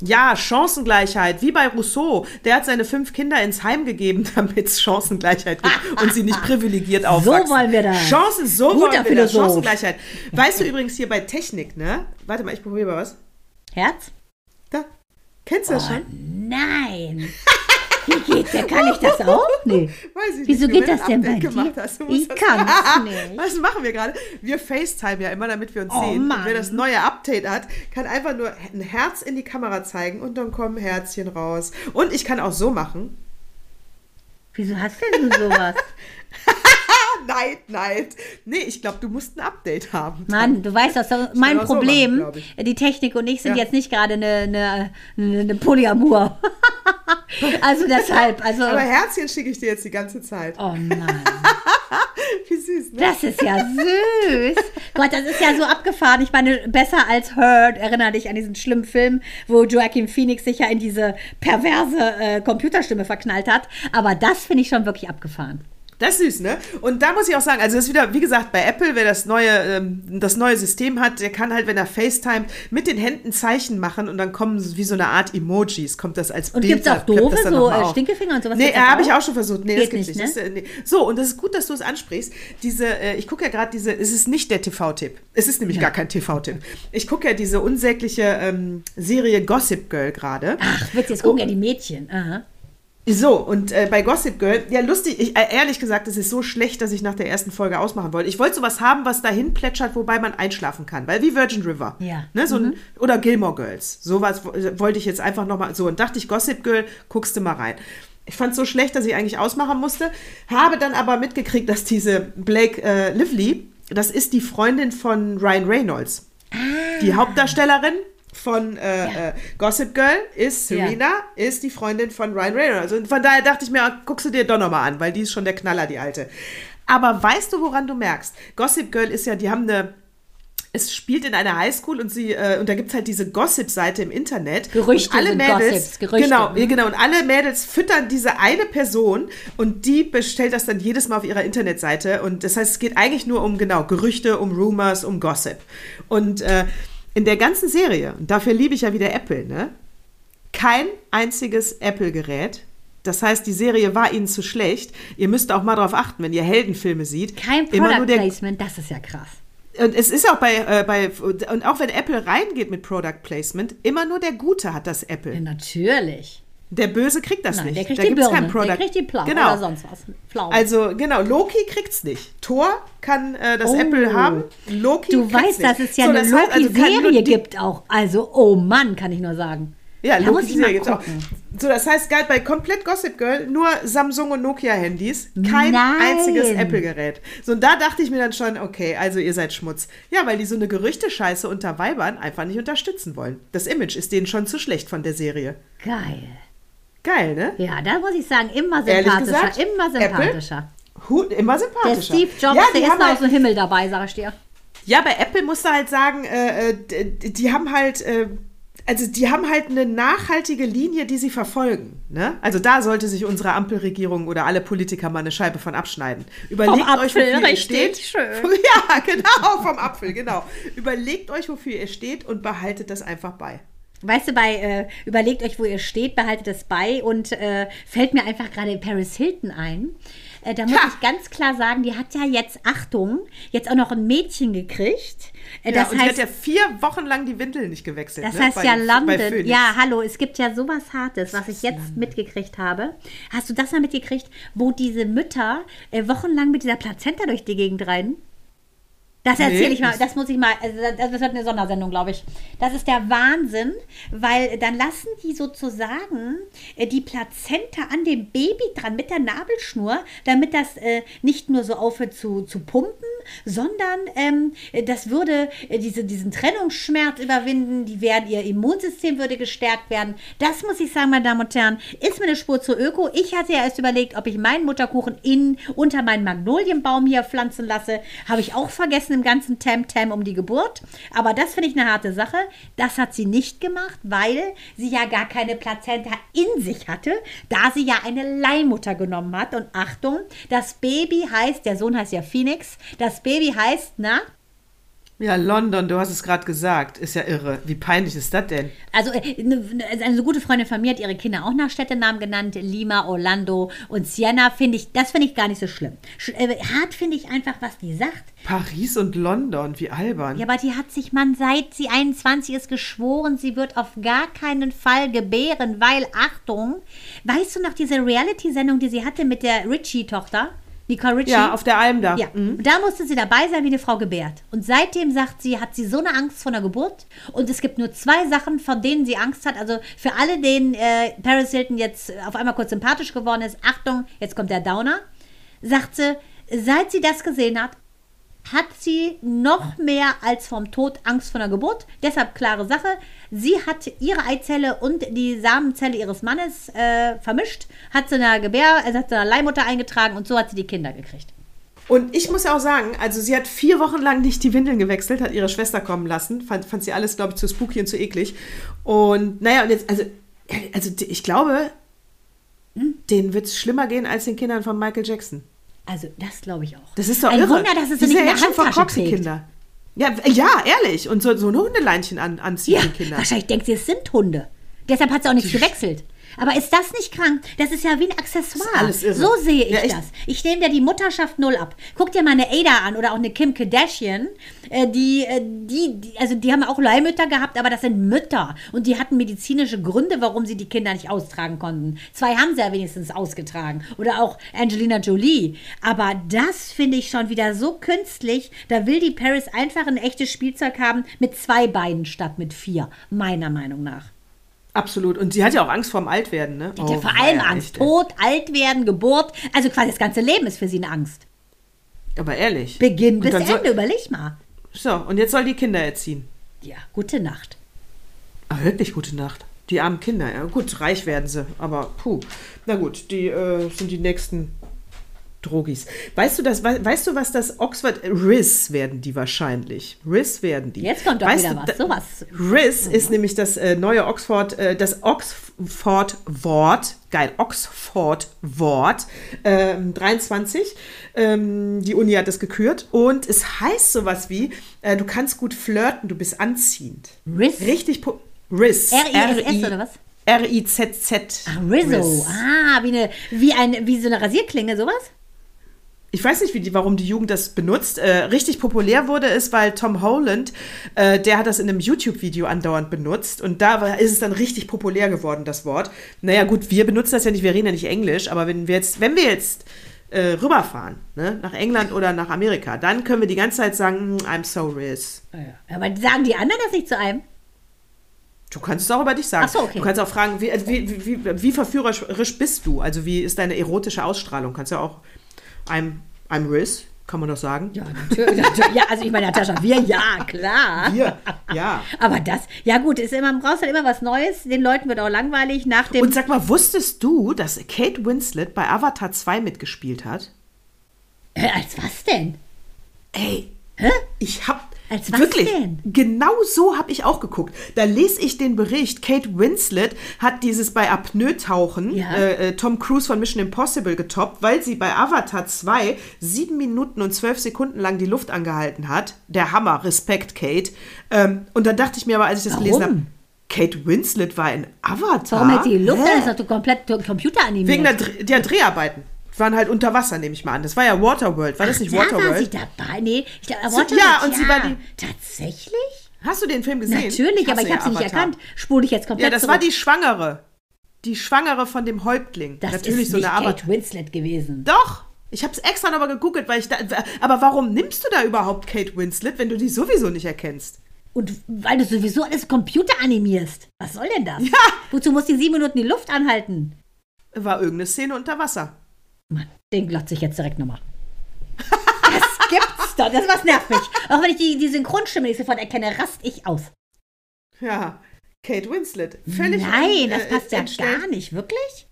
Ja, Chancengleichheit, wie bei Rousseau. Der hat seine fünf Kinder ins Heim gegeben, damit es Chancengleichheit gibt und sie nicht privilegiert aufwachsen. wollen wir das. Chancen, so Guter wollen wir das. Philosoph. Chancengleichheit. Weißt du übrigens hier bei Technik, ne? Warte mal, ich probiere mal was. Herz? Da. Kennst du das schon? Nein. Wie geht der? Kann ich das auch? Nee. Weiß ich Wieso nicht, geht wenn das du denn bei dir? hast. Du Ich kann's nicht. Was machen wir gerade? Wir FaceTime ja immer, damit wir uns Oh, sehen. Mann. Und wer das neue Update hat, kann einfach nur ein Herz in die Kamera zeigen und dann kommen Herzchen raus. Und ich kann auch so machen. Wieso hast denn du sowas? Neid, Neid. Nee, ich glaube, du musst ein Update haben. Mann, du weißt das, das mein auch so Problem, machen, die Technik und ich sind Ja. jetzt nicht gerade eine, eine, eine, Polyamor. also deshalb, also. Aber Herzchen schicke ich dir jetzt die ganze Zeit. Oh nein, Wie süß, ne? das ist ja süß. Gott, das ist ja so abgefahren. Ich meine, besser als Heard. Erinnere dich an diesen schlimmen Film, wo Joaquin Phoenix sich ja in diese perverse äh, Computerstimme verknallt hat. Aber das finde ich schon wirklich abgefahren. Das ist süß, ne? Und da muss ich auch sagen, also das ist wieder, wie gesagt, bei Apple, wer das neue, ähm, das neue System hat, der kann halt, wenn er FaceTime, mit den Händen Zeichen machen und dann kommen so wie so eine Art Emojis, kommt das als Und Bild. gibt es auch doofe, das so äh. Stinkefinger und sowas? Nee, Gibt's das habe ich auch schon versucht. Nee, das Geht gibt's nicht, nicht. ne? Das, äh, nee. So, und das ist gut, dass du es ansprichst. Diese, äh, ich gucke ja gerade diese, es ist nicht der TV-Tipp. Es ist nämlich gar kein TV-Tipp. Ich gucke ja diese unsägliche ähm, Serie Gossip Girl gerade. Ach, witzig, jetzt gucken ja die Mädchen. Aha. So, und äh, bei Gossip Girl, ja, lustig, ich, äh, ehrlich gesagt, es ist so schlecht, dass ich nach der ersten Folge ausmachen wollte. Ich wollte sowas haben, was dahin plätschert, wobei man einschlafen kann, weil wie Virgin River. Ja. Ne, so ein, oder Gilmore Girls. Sowas wo- wollte ich jetzt einfach nochmal, so, und dachte ich, Gossip Girl, guckst du mal rein. Ich fand es so schlecht, dass ich eigentlich ausmachen musste, habe dann aber mitgekriegt, dass diese Blake äh, Lively, das ist die Freundin von Ryan Reynolds. Die Hauptdarstellerin von äh, äh, Gossip Girl ist Ja. Serena, ist die Freundin von Ryan Reynolds. Und von daher dachte ich mir, guckst du dir doch nochmal an, weil die ist schon der Knaller, die alte. Aber weißt du, woran du merkst? Gossip Girl ist ja, die haben eine. Es spielt in einer Highschool und sie äh, und da gibt es halt diese Gossip-Seite im Internet. Gerüchte und alle Mädels, Gossips, Gerüchte. Genau, Mhm. ja, genau. Und alle Mädels füttern diese eine Person und die bestellt das dann jedes Mal auf ihrer Internetseite. Und das heißt, es geht eigentlich nur um genau Gerüchte, um Rumors, um Gossip. Und äh, in der ganzen Serie, und dafür liebe ich ja wieder Apple, ne? Kein einziges Apple-Gerät Das heißt, die Serie war ihnen zu schlecht. Ihr müsst auch mal darauf achten, wenn ihr Heldenfilme seht. Kein immer Product nur der, Placement, das ist ja krass. Und es ist auch bei, äh, bei, und auch wenn Apple reingeht mit Product Placement, immer nur der Gute hat das Apple. Ja, natürlich. Der Böse kriegt das Nein, nicht. der kriegt da die gibt's Birne, kein Product. der kriegt die Pflaume genau. oder sonst was. Pflaume. Also genau, Loki kriegt's nicht. Thor kann äh, das Oh. Apple haben. Loki du weißt, nicht. dass es ja So, eine also Loki-Serie die- gibt auch. Also, oh Mann, kann ich nur sagen. Ja, da Loki muss ich Serie mal gibt's auch. So, das heißt, galt bei komplett Gossip Girl nur Samsung und Nokia Handys, kein Nein. einziges Apple Gerät. So und da dachte ich mir dann schon, okay, also ihr seid Schmutz. Ja, weil die so eine Gerüchte-Scheiße unter Weibern einfach nicht unterstützen wollen. Das Image ist denen schon zu schlecht von der Serie. Geil. Geil, ne? Ja, da muss ich sagen, immer sympathischer. gesagt, immer Apple? sympathischer. Hut, immer Der sympathischer. Steve Jobs, ja, die der ist noch halt, aus dem Himmel dabei, sag ich dir. Ja, bei Apple musst du halt sagen, äh, äh, d- die haben halt, äh, also die haben halt eine nachhaltige Linie, die sie verfolgen. Ne? Also da sollte sich unsere Ampelregierung oder alle Politiker mal eine Scheibe von abschneiden. Überlegt Vom euch, wofür ihr steht. schön. Ja, genau, vom Apfel, genau. Überlegt euch, wofür ihr steht und behaltet das einfach bei. Weißt du, bei äh, überlegt euch, wo ihr steht, behaltet das bei und äh, fällt mir einfach gerade Paris Hilton ein. Äh, da muss Ha! ich ganz klar sagen, die hat ja jetzt, Achtung, jetzt auch noch ein Mädchen gekriegt. Äh, Ja, das und heißt, hat ja vier Wochen lang die Windeln nicht gewechselt. Das ne? heißt bei, ja London. Ja, hallo, es gibt ja sowas Hartes, was ich jetzt mitgekriegt habe. Hast du das mal mitgekriegt, wo diese Mütter äh, wochenlang mit dieser Plazenta durch die Gegend reiten? Das erzähle Nee, ich mal, das- muss ich mal, also das das wird eine Sondersendung, glaube ich. Das ist der Wahnsinn, weil dann lassen die sozusagen äh, die Plazenta an dem Baby dran mit der Nabelschnur, damit das äh, nicht nur so aufhört zu, zu pumpen, sondern ähm, das würde äh, diese, diesen Trennungsschmerz überwinden, die werden, ihr Immunsystem würde gestärkt werden. Das muss ich sagen, meine Damen und Herren, ist mir eine Spur zu öko. Ich hatte ja erst überlegt, ob ich meinen Mutterkuchen in, unter meinen Magnolienbaum hier pflanzen lasse. Habe ich auch vergessen im ganzen Tam-Tam um die Geburt. Aber das finde ich eine harte Sache. Das hat sie nicht gemacht, weil sie ja gar keine Plazenta in sich hatte, da sie ja eine Leihmutter genommen hat. Und Achtung, das Baby heißt, der Sohn heißt ja Phoenix, das Baby heißt, na, Ja, London, du hast es gerade gesagt. Ist ja irre. Wie peinlich ist das denn? Also äh, ne- ne- eine gute Freundin von mir hat ihre Kinder auch nach Städtenamen genannt. Lima, Orlando und Siena finde ich, das finde ich gar nicht so schlimm. Sch äh, hart finde ich einfach, was die sagt. Paris und London, wie albern. Ja, aber die hat sich, man, seit sie 21 ist, geschworen, sie wird auf gar keinen Fall gebären, weil, Achtung, weißt du noch diese Reality-Sendung, die sie hatte mit der Richie-Tochter? Nicole Richie? Ja, auf der Alm da. Ja, Mhm. und da musste sie dabei sein, wie eine Frau gebärt. Und seitdem sagt sie, hat sie so eine Angst vor der Geburt. Und es gibt nur zwei Sachen, von denen sie Angst hat. Also für alle, denen äh, Paris Hilton jetzt auf einmal kurz sympathisch geworden ist, Achtung, jetzt kommt der Downer, sagt sie, seit sie das gesehen hat, hat sie noch mehr als vom Tod Angst vor der Geburt. Deshalb klare Sache. Sie hat ihre Eizelle und die Samenzelle ihres Mannes äh, vermischt, hat sie einer Gebär, also hat sie einer Leihmutter eingetragen und so hat sie die Kinder gekriegt. Und ich muss ja auch sagen, also sie hat vier Wochen lang nicht die Windeln gewechselt, hat ihre Schwester kommen lassen. Fand, fand sie alles, glaube ich, zu spooky und zu eklig. Und naja, und jetzt, also, also ich glaube, denen wird es schlimmer gehen als den Kindern von Michael Jackson. Also das glaube ich auch. Das ist doch Ein irre. Wunder, dass es Die sie nicht in ja der Handtasche. Kinder. Ja, ja, ehrlich. Und so, so ein Hundeleinchen an, anziehen, Ja, die Kinder. wahrscheinlich denkt sie, es sind Hunde. Deshalb hat sie auch nichts gewechselt. Aber ist das nicht krank? Das ist ja wie ein Accessoire. So sehe ich Ja, ich- das. Ich nehme dir die Mutterschaft null ab. Guck dir mal eine Ada an oder auch eine Kim Kardashian. Äh, die, äh, die, die, also die haben auch Leihmütter gehabt, aber das sind Mütter. Und die hatten medizinische Gründe, warum sie die Kinder nicht austragen konnten. Zwei haben sie ja wenigstens ausgetragen. Oder auch Angelina Jolie. Aber das finde ich schon wieder so künstlich. Da will die Paris einfach ein echtes Spielzeug haben mit zwei Beinen statt mit vier. Meiner Meinung nach. Absolut. Und sie hat ja auch Angst vorm Altwerden, ne? Die hat ja Oh, vor allem Angst. echt. Tod, alt werden, Geburt. Also quasi das ganze Leben ist für sie eine Angst. Aber ehrlich. Beginn bis dann soll- Ende, überleg mal. So, und jetzt soll die Kinder erziehen. Ja, gute Nacht. Ah, wirklich gute Nacht. Die armen Kinder, ja. Gut, reich werden sie, aber puh. Na gut, die äh, sind die nächsten Drogis. Weißt du das, wei- weißt du, was das Oxford RIS werden die wahrscheinlich? RIS werden die. Jetzt kommt doch weißt wieder du, was, sowas. RIS ist nämlich das äh, neue Oxford, äh, das Oxford-Wort, geil, Oxford-Wort, ähm, 23. Ähm, die Uni hat das gekürt und es heißt sowas wie, äh, du kannst gut flirten, du bist anziehend. Riss? Richtig, RIS. R-I-S-S oder was? R-I-Z-Z. Ah, Rizzo. Riz. Ah, wie, eine, wie, ein, wie so eine Rasierklinge, sowas? Ich weiß nicht, die, warum die Jugend das benutzt. Äh, richtig populär wurde es, weil Tom Holland, äh, der hat das in einem YouTube-Video andauernd benutzt und da war, ist es dann richtig populär geworden, das Wort. Naja, gut, wir benutzen das ja nicht, wir reden ja nicht Englisch, aber wenn wir jetzt, wenn wir jetzt äh, rüberfahren, ne, nach England oder nach Amerika, dann können wir die ganze Zeit sagen, "Mm, I'm so Riz. Aber sagen die anderen das nicht zu einem? Du kannst es auch über dich sagen. So, okay. Du kannst auch fragen, wie, also wie, wie, wie, wie verführerisch bist du? Also wie ist deine erotische Ausstrahlung? Kannst ja auch I'm, I'm Riz, kann man doch sagen. Ja, natürlich. natürlich. Ja, also ich meine, Natascha, wir, ja, klar. Wir, ja. Aber das, ja gut, ist immer, man brauchst halt immer was Neues. Den Leuten wird auch langweilig nach dem. Und sag mal, wusstest du, dass Kate Winslet bei Avatar 2 mitgespielt hat? Äh, als was denn? Ey, Hä? ich hab Als was wirklich denn? genau so habe ich auch geguckt. Da lese ich den Bericht. Kate Winslet hat dieses bei Apnoe-Tauchen Ja. äh, äh, Tom Cruise von Mission Impossible getoppt, weil sie bei Avatar 2 sieben Minuten und zwölf Sekunden lang die Luft angehalten hat. Der Hammer, Respekt, Kate. Ähm, und dann dachte ich mir aber, als ich das gelesen Warum? habe, Kate Winslet war in Avatar. Warum hätte die Luft? Hä? Das ist doch komplett computeranimiert. Wegen der, der Dreharbeiten. Waren halt unter Wasser, nehme ich mal an. Das war ja Waterworld. War das nicht da war sie Waterworld? dabei. Nee, ich glaube, So, Waterworld, ja, und sie war die- Tatsächlich? Hast du den Film gesehen? Natürlich, aber hasse ich habe sie nicht Avatar. erkannt. Spule ich jetzt komplett Ja, das zurück. war die Schwangere. Die Schwangere von dem Häuptling. Das Natürlich ist so nicht eine Avatar. Kate Winslet gewesen. Doch! Ich habe es extra nochmal gegoogelt, weil ich da. Aber warum nimmst du da überhaupt Kate Winslet, wenn du die sowieso nicht erkennst? Und weil du sowieso alles Computer animierst. Was soll denn das? Ja. Wozu muss die sieben Minuten die Luft anhalten? War irgendeine Szene unter Wasser. Mann, den glotze ich jetzt direkt nochmal. Das gibt's doch. Das was nervt mich. Auch wenn ich die, die Synchronstimme nicht sofort erkenne, rast ich aus. Ja. Kate Winslet. Völlig. Nein, äh, das passt ja gar nicht. Wirklich?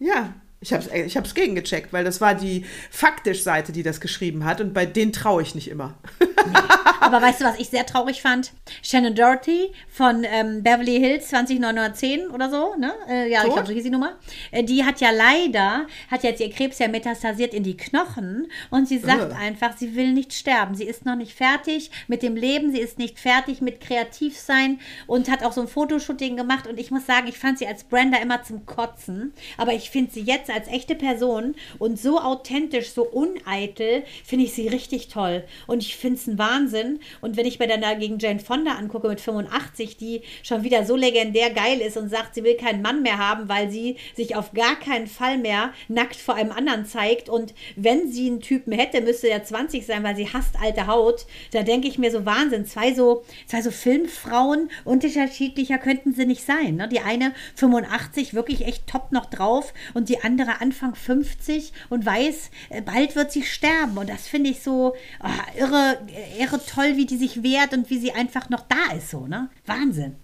Ja. Ich habe es ich hab's gegengecheckt, weil das war die Faktisch-Seite, die das geschrieben hat und bei denen traue ich nicht immer. Aber weißt du, was ich sehr traurig fand? Shannon Doherty von ähm, Beverly Hills 20910 oder so, ne? Äh, ja, ich Tot? glaube, so hieß die Nummer. Äh, die hat ja leider, hat jetzt ihr Krebs ja metastasiert in die Knochen und sie sagt Ugh. einfach, sie will nicht sterben. Sie ist noch nicht fertig mit dem Leben, sie ist nicht fertig mit kreativ sein und hat auch so ein Fotoshooting gemacht und ich muss sagen, ich fand sie als Brenda immer zum Kotzen, aber ich finde sie jetzt als echte Person und so authentisch, so uneitel, finde ich sie richtig toll und ich finde es ein Wahnsinn und wenn ich mir dann dagegen Jane Fonda angucke mit 85, die schon wieder so legendär geil ist und sagt, sie will keinen Mann mehr haben, weil sie sich auf gar keinen Fall mehr nackt vor einem anderen zeigt und wenn sie einen Typen hätte, müsste er 20 sein, weil sie hasst alte Haut, da denke ich mir so Wahnsinn, zwei so, zwei so Filmfrauen, unterschiedlicher könnten sie nicht sein. Ne? Die eine 85, wirklich echt top noch drauf und die andere Anfang 50 und weiß, äh, bald wird sie sterben und das finde ich so ah, irre, irre toll, wie die sich wehrt und wie sie einfach noch da ist, so, ne? Wahnsinn.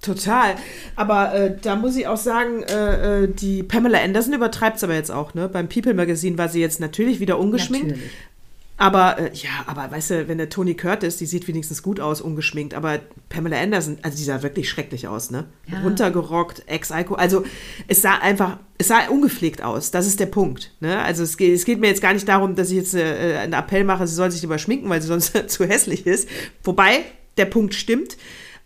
Total. Aber äh, da muss ich auch sagen, äh, äh, die Pamela Anderson übertreibt es aber jetzt auch, ne? Beim People Magazine war sie jetzt natürlich wieder ungeschminkt. Natürlich. Aber äh, ja, aber weißt du, wenn der Tony Curtis, die sieht wenigstens gut aus, ungeschminkt, aber Pamela Anderson, also die sah wirklich schrecklich aus, ne? Ja. Runtergerockt, Ex-Ico, also es sah einfach, es sah ungepflegt aus, das ist der Punkt, ne? Also es geht, es geht mir jetzt gar nicht darum, dass ich jetzt äh, einen Appell mache, sie soll sich lieber schminken, weil sie sonst zu hässlich ist. Wobei, der Punkt stimmt,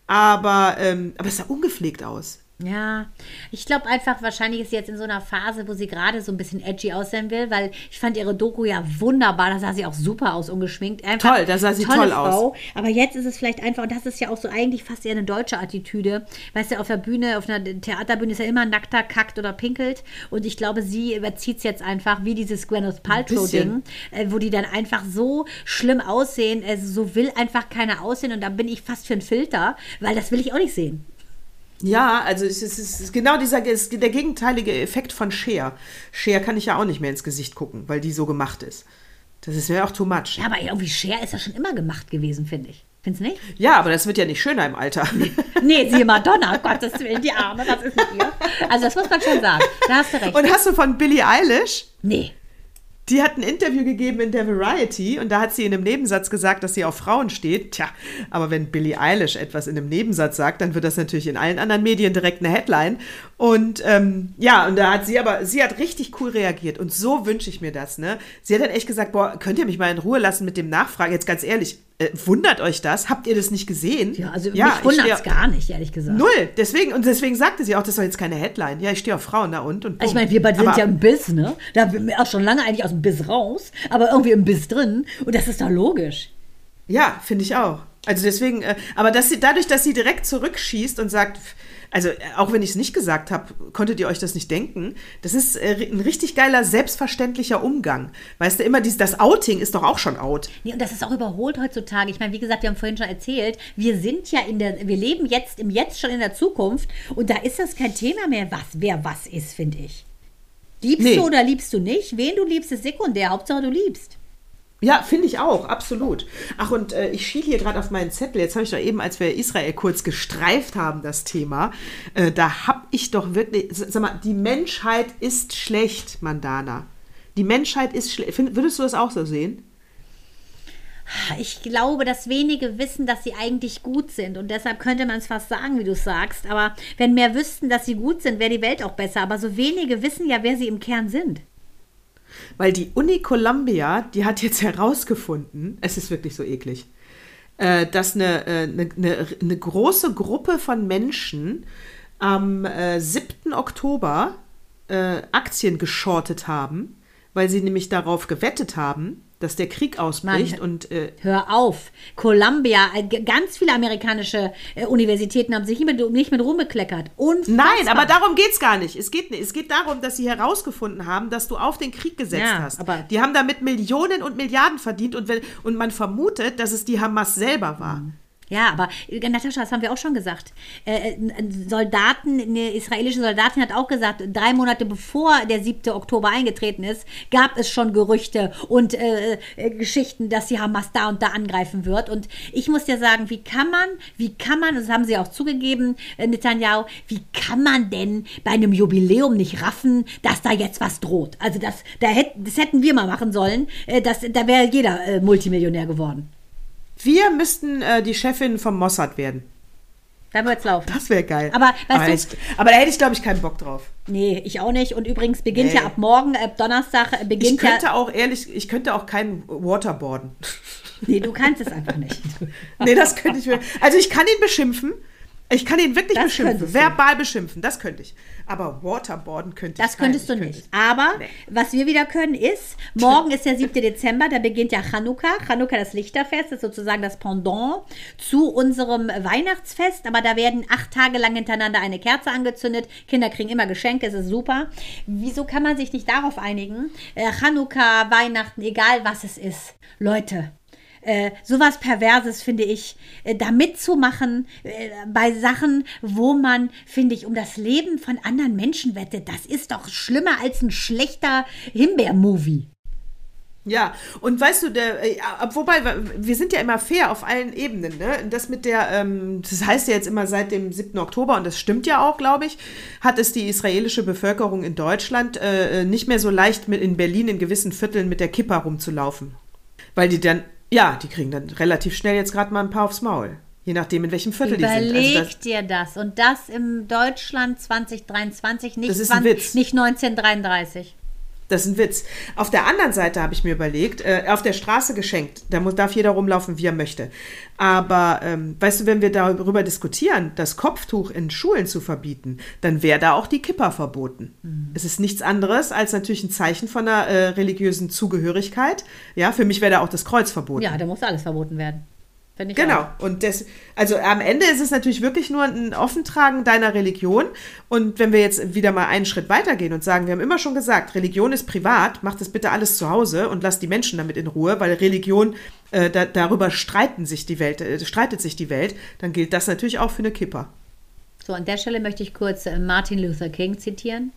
aber, ähm, aber es sah ungepflegt aus. Ja, ich glaube einfach, wahrscheinlich ist sie jetzt in so einer Phase, wo sie gerade so ein bisschen edgy aussehen will, weil ich fand ihre Doku ja wunderbar, da sah sie auch super aus, ungeschminkt. Einfach Toll, da sah sie toll aus. Frau. Aber jetzt ist es vielleicht einfach, und das ist ja auch so eigentlich fast eher eine deutsche Attitüde, weißt du, auf der Bühne, auf einer Theaterbühne ist ja immer nackter, kackt oder pinkelt und ich glaube, sie überzieht es jetzt einfach, wie dieses Gwyneth Paltrow-Ding, äh, wo die dann einfach so schlimm aussehen, äh, so will einfach keiner aussehen und da bin ich fast für einen Filter, weil das will ich auch nicht sehen. Ja, also es ist, es ist genau dieser es ist der gegenteilige Effekt von Cher. Cher kann ich ja auch nicht mehr ins Gesicht gucken, weil die so gemacht ist. Das ist mir auch too much. Ja, aber irgendwie Cher ist ja schon immer gemacht gewesen, finde ich. Findest du nicht? Ja, aber das wird ja nicht schöner im Alter. Nee, siehe Madonna, Gottes Willen, die Arme, was ist mit ihr? Also das muss man schon sagen. Da hast du recht. Und hast du von Billie Eilish? nee. Die hat ein Interview gegeben in der Variety und da hat sie in einem Nebensatz gesagt, dass sie auf Frauen steht. Tja, aber wenn Billie Eilish etwas in einem Nebensatz sagt, dann wird das natürlich in allen anderen Medien direkt eine Headline. Und ähm, ja, und da hat sie aber, sie hat richtig cool reagiert. Und so wünsche ich mir das, ne? Sie hat dann echt gesagt, boah, könnt ihr mich mal in Ruhe lassen mit dem Nachfragen? Jetzt ganz ehrlich, äh, wundert euch das? Habt ihr das nicht gesehen? Ja, also ja, mich wundert ich es gar nicht, ehrlich gesagt. Null. Deswegen, und deswegen sagte sie auch, das ist doch jetzt keine Headline. Ja, ich stehe auf Frauen, na und? und Also ich meine, wir beide sind Aber- ja im Biss, ne? Da sind wir auch schon lange eigentlich aus dem Biss raus, aber irgendwie im Biss drin. Und das ist doch logisch. Ja, finde ich auch. Also deswegen, äh, aber dass sie, dadurch, dass sie direkt zurückschießt und sagt, pf, also äh, auch wenn ich es nicht gesagt habe, konntet ihr euch das nicht denken. Das ist äh, ein richtig geiler, selbstverständlicher Umgang. Weißt du, immer dieses, das Outing ist doch auch schon out. Nee, und das ist auch überholt heutzutage. Ich meine, wie gesagt, wir haben vorhin schon erzählt, wir sind ja in der, wir leben jetzt im Jetzt schon in der Zukunft und da ist das kein Thema mehr, was, wer was ist, finde ich. Liebst Nee. du oder liebst du nicht? Wen du liebst, ist sekundär. Hauptsache du liebst. Ja, finde ich auch, absolut. Ach, und äh, ich schiele hier gerade auf meinen Zettel. Jetzt habe ich doch eben, als wir Israel kurz gestreift haben, das Thema, äh, da habe ich doch wirklich, sag mal, die Menschheit ist schlecht, Mandana. Die Menschheit ist schlecht. Würdest du das auch so sehen? Ich glaube, dass wenige wissen, dass sie eigentlich gut sind. Und deshalb könnte man es fast sagen, wie du sagst. Aber wenn mehr wüssten, dass sie gut sind, wäre die Welt auch besser. Aber so wenige wissen ja, wer sie im Kern sind. Weil die Uni Columbia, die hat jetzt herausgefunden, es ist wirklich so eklig, äh, dass eine, äh, eine, eine, eine große Gruppe von Menschen am äh, 7. Oktober äh, Aktien geschortet haben, weil sie nämlich darauf gewettet haben, dass der Krieg ausbricht Mann. und äh, Hör auf. Columbia, äh, ganz viele amerikanische äh, Universitäten haben sich nicht mit, nicht mit rumbekleckert. Und Nein, aber darum geht es gar nicht. Es geht, es geht darum, dass sie herausgefunden haben, dass du auf den Krieg gesetzt Ja, hast. aber- die haben damit Millionen und Milliarden verdient und, wenn, und man vermutet, dass es die Hamas selber war. Ja, aber äh, Natascha, das haben wir auch schon gesagt. Äh, äh, Soldaten, eine israelische Soldatin hat auch gesagt, drei Monate bevor der 7. Oktober eingetreten ist, gab es schon Gerüchte und äh, äh, Geschichten, dass die Hamas da und da angreifen wird. Und ich muss dir sagen, wie kann man, wie kann man, das haben sie auch zugegeben, Netanyahu, wie kann man denn bei einem Jubiläum nicht raffen, dass da jetzt was droht? Also das, da hätt, das hätten wir mal machen sollen. Das, da wäre jeder Multimillionär geworden. Wir müssten äh, die Chefin vom Mossad werden. Da wird's laufen. Das wäre geil. Aber, weißt aber, du- ich, aber da hätte ich, glaube ich, keinen Bock drauf. Nee, ich auch nicht. Und übrigens beginnt Nee. ja ab morgen, ab Donnerstag, äh, Ich beginnt könnte ja. auch ehrlich, ich könnte auch keinen Waterboarden. Nee, du kannst es einfach nicht. nee, das könnte ich mir. Also ich kann ihn beschimpfen. Ich kann ihn wirklich Das beschimpfen. könntest du. Verbal beschimpfen, das könnte ich. Aber Waterboarden könnte ich Das könntest du Nein, ich nicht. Aber Nee. was wir wieder können ist, morgen ist der 7. Dezember, da beginnt ja Chanukka. Chanukka, das Lichterfest, ist sozusagen das Pendant zu unserem Weihnachtsfest. Aber da werden acht Tage lang hintereinander eine Kerze angezündet. Kinder kriegen immer Geschenke, es ist super. Wieso kann man sich nicht darauf einigen? Äh, Chanukka, Weihnachten, egal was es ist. Leute, äh, sowas Perverses, finde ich, äh, da mitzumachen äh, bei Sachen, wo man, finde ich, um das Leben von anderen Menschen wettet. Das ist doch schlimmer als ein schlechter Himbeer-Movie. Ja, und weißt du, der, äh, wobei, wir sind ja immer fair auf allen Ebenen, ne? Das mit der, ähm, das heißt ja jetzt immer seit dem 7. Oktober, und das stimmt ja auch, glaube ich, hat es die israelische Bevölkerung in Deutschland äh, nicht mehr so leicht mit in Berlin in gewissen Vierteln mit der Kippa rumzulaufen. Weil die dann, ja, die kriegen dann relativ schnell jetzt gerade mal ein paar aufs Maul. Je nachdem, in welchem Viertel die sind. Überleg Also dir das. Und das im Deutschland 2023, nicht, Das ist ein 20, Witz. nicht 1933. Das ist ein Witz. Auf der anderen Seite habe ich mir überlegt, äh, auf der Straße geschenkt, da muss, darf jeder rumlaufen, wie er möchte. Aber ähm, weißt du, wenn wir darüber diskutieren, das Kopftuch in Schulen zu verbieten, dann wäre da auch die Kippa verboten. Es ist nichts anderes als natürlich ein Zeichen von einer äh, religiösen Zugehörigkeit. Ja, für mich wäre da auch das Kreuz verboten. Ja, da muss alles verboten werden. Genau. auch. Und das, also am Ende ist es natürlich wirklich nur ein Offentragen deiner Religion. Und wenn wir jetzt wieder mal einen Schritt weitergehen und sagen, wir haben immer schon gesagt, Religion ist privat, macht das bitte alles zu Hause und lasst die Menschen damit in Ruhe, weil Religion, äh, da, darüber streiten sich die Welt, äh, streitet sich die Welt, dann gilt das natürlich auch für eine Kipper. So, an der Stelle möchte ich kurz äh, Martin Luther King zitieren.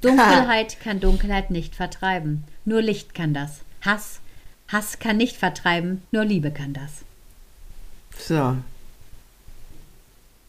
Dunkelheit kann Dunkelheit nicht vertreiben. Nur Licht kann das. Hass, Hass kann nicht vertreiben. Nur Liebe kann das. So.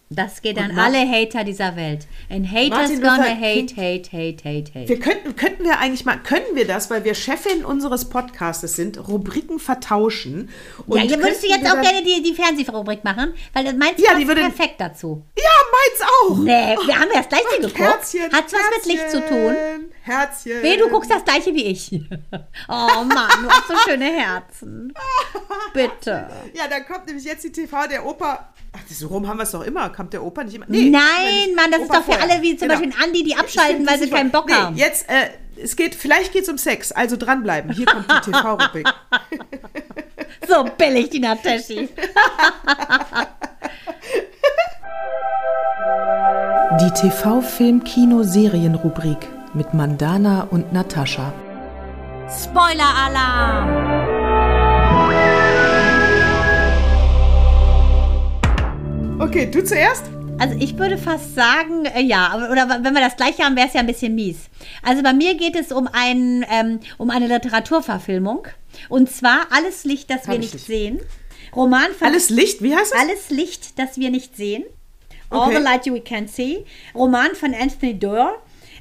Das geht an Und alle Hater dieser Welt. And haters Martin gonna hate, hate, hate, hate, hate. Wir könnten, könnten wir eigentlich mal, können wir das, weil wir Chefin unseres Podcastes sind, Rubriken vertauschen? ja, hier würdest du jetzt auch gerne die, die Fernsehrubrik machen, weil du Ja, die würde- perfekt dazu. Ja, meins auch. Nee, wir haben ja das gleiche geguckt. Herzchen. Hat's was mit Licht zu tun? Herzchen. Weh, du guckst das gleiche wie ich. Oh Mann, du hast so schöne Herzen. Bitte. Ja, dann kommt nämlich jetzt die TV der Opa. Ach, so rum haben wir es doch immer. Kommt der Opa nicht immer? Nee, Nein, Mann, das ist Opa doch für vorher. alle wie zum Genau. Beispiel Andi, die abschalten, Stimmt, weil sie keinen Bock nee, haben. Jetzt, äh, es geht, vielleicht geht es um Sex, also dranbleiben. Hier kommt die TV-Rubrik. So billig, die Nataschi. Die TV-Film-Kino-Serien-Rubrik mit Mandana und Natascha. Spoiler-Alarm. Okay, du zuerst? Also ich würde fast sagen, äh, ja, oder wenn wir das gleiche haben, wäre es ja ein bisschen mies. Also bei mir geht es um, ein, ähm, um eine Literaturverfilmung. Und zwar Alles Licht, das wir Hab ich nicht nicht. sehen. Roman von Alles Licht, wie heißt es? Alles Licht, das wir nicht sehen. All Okay. the Light You Can See. Roman von Anthony Doerr.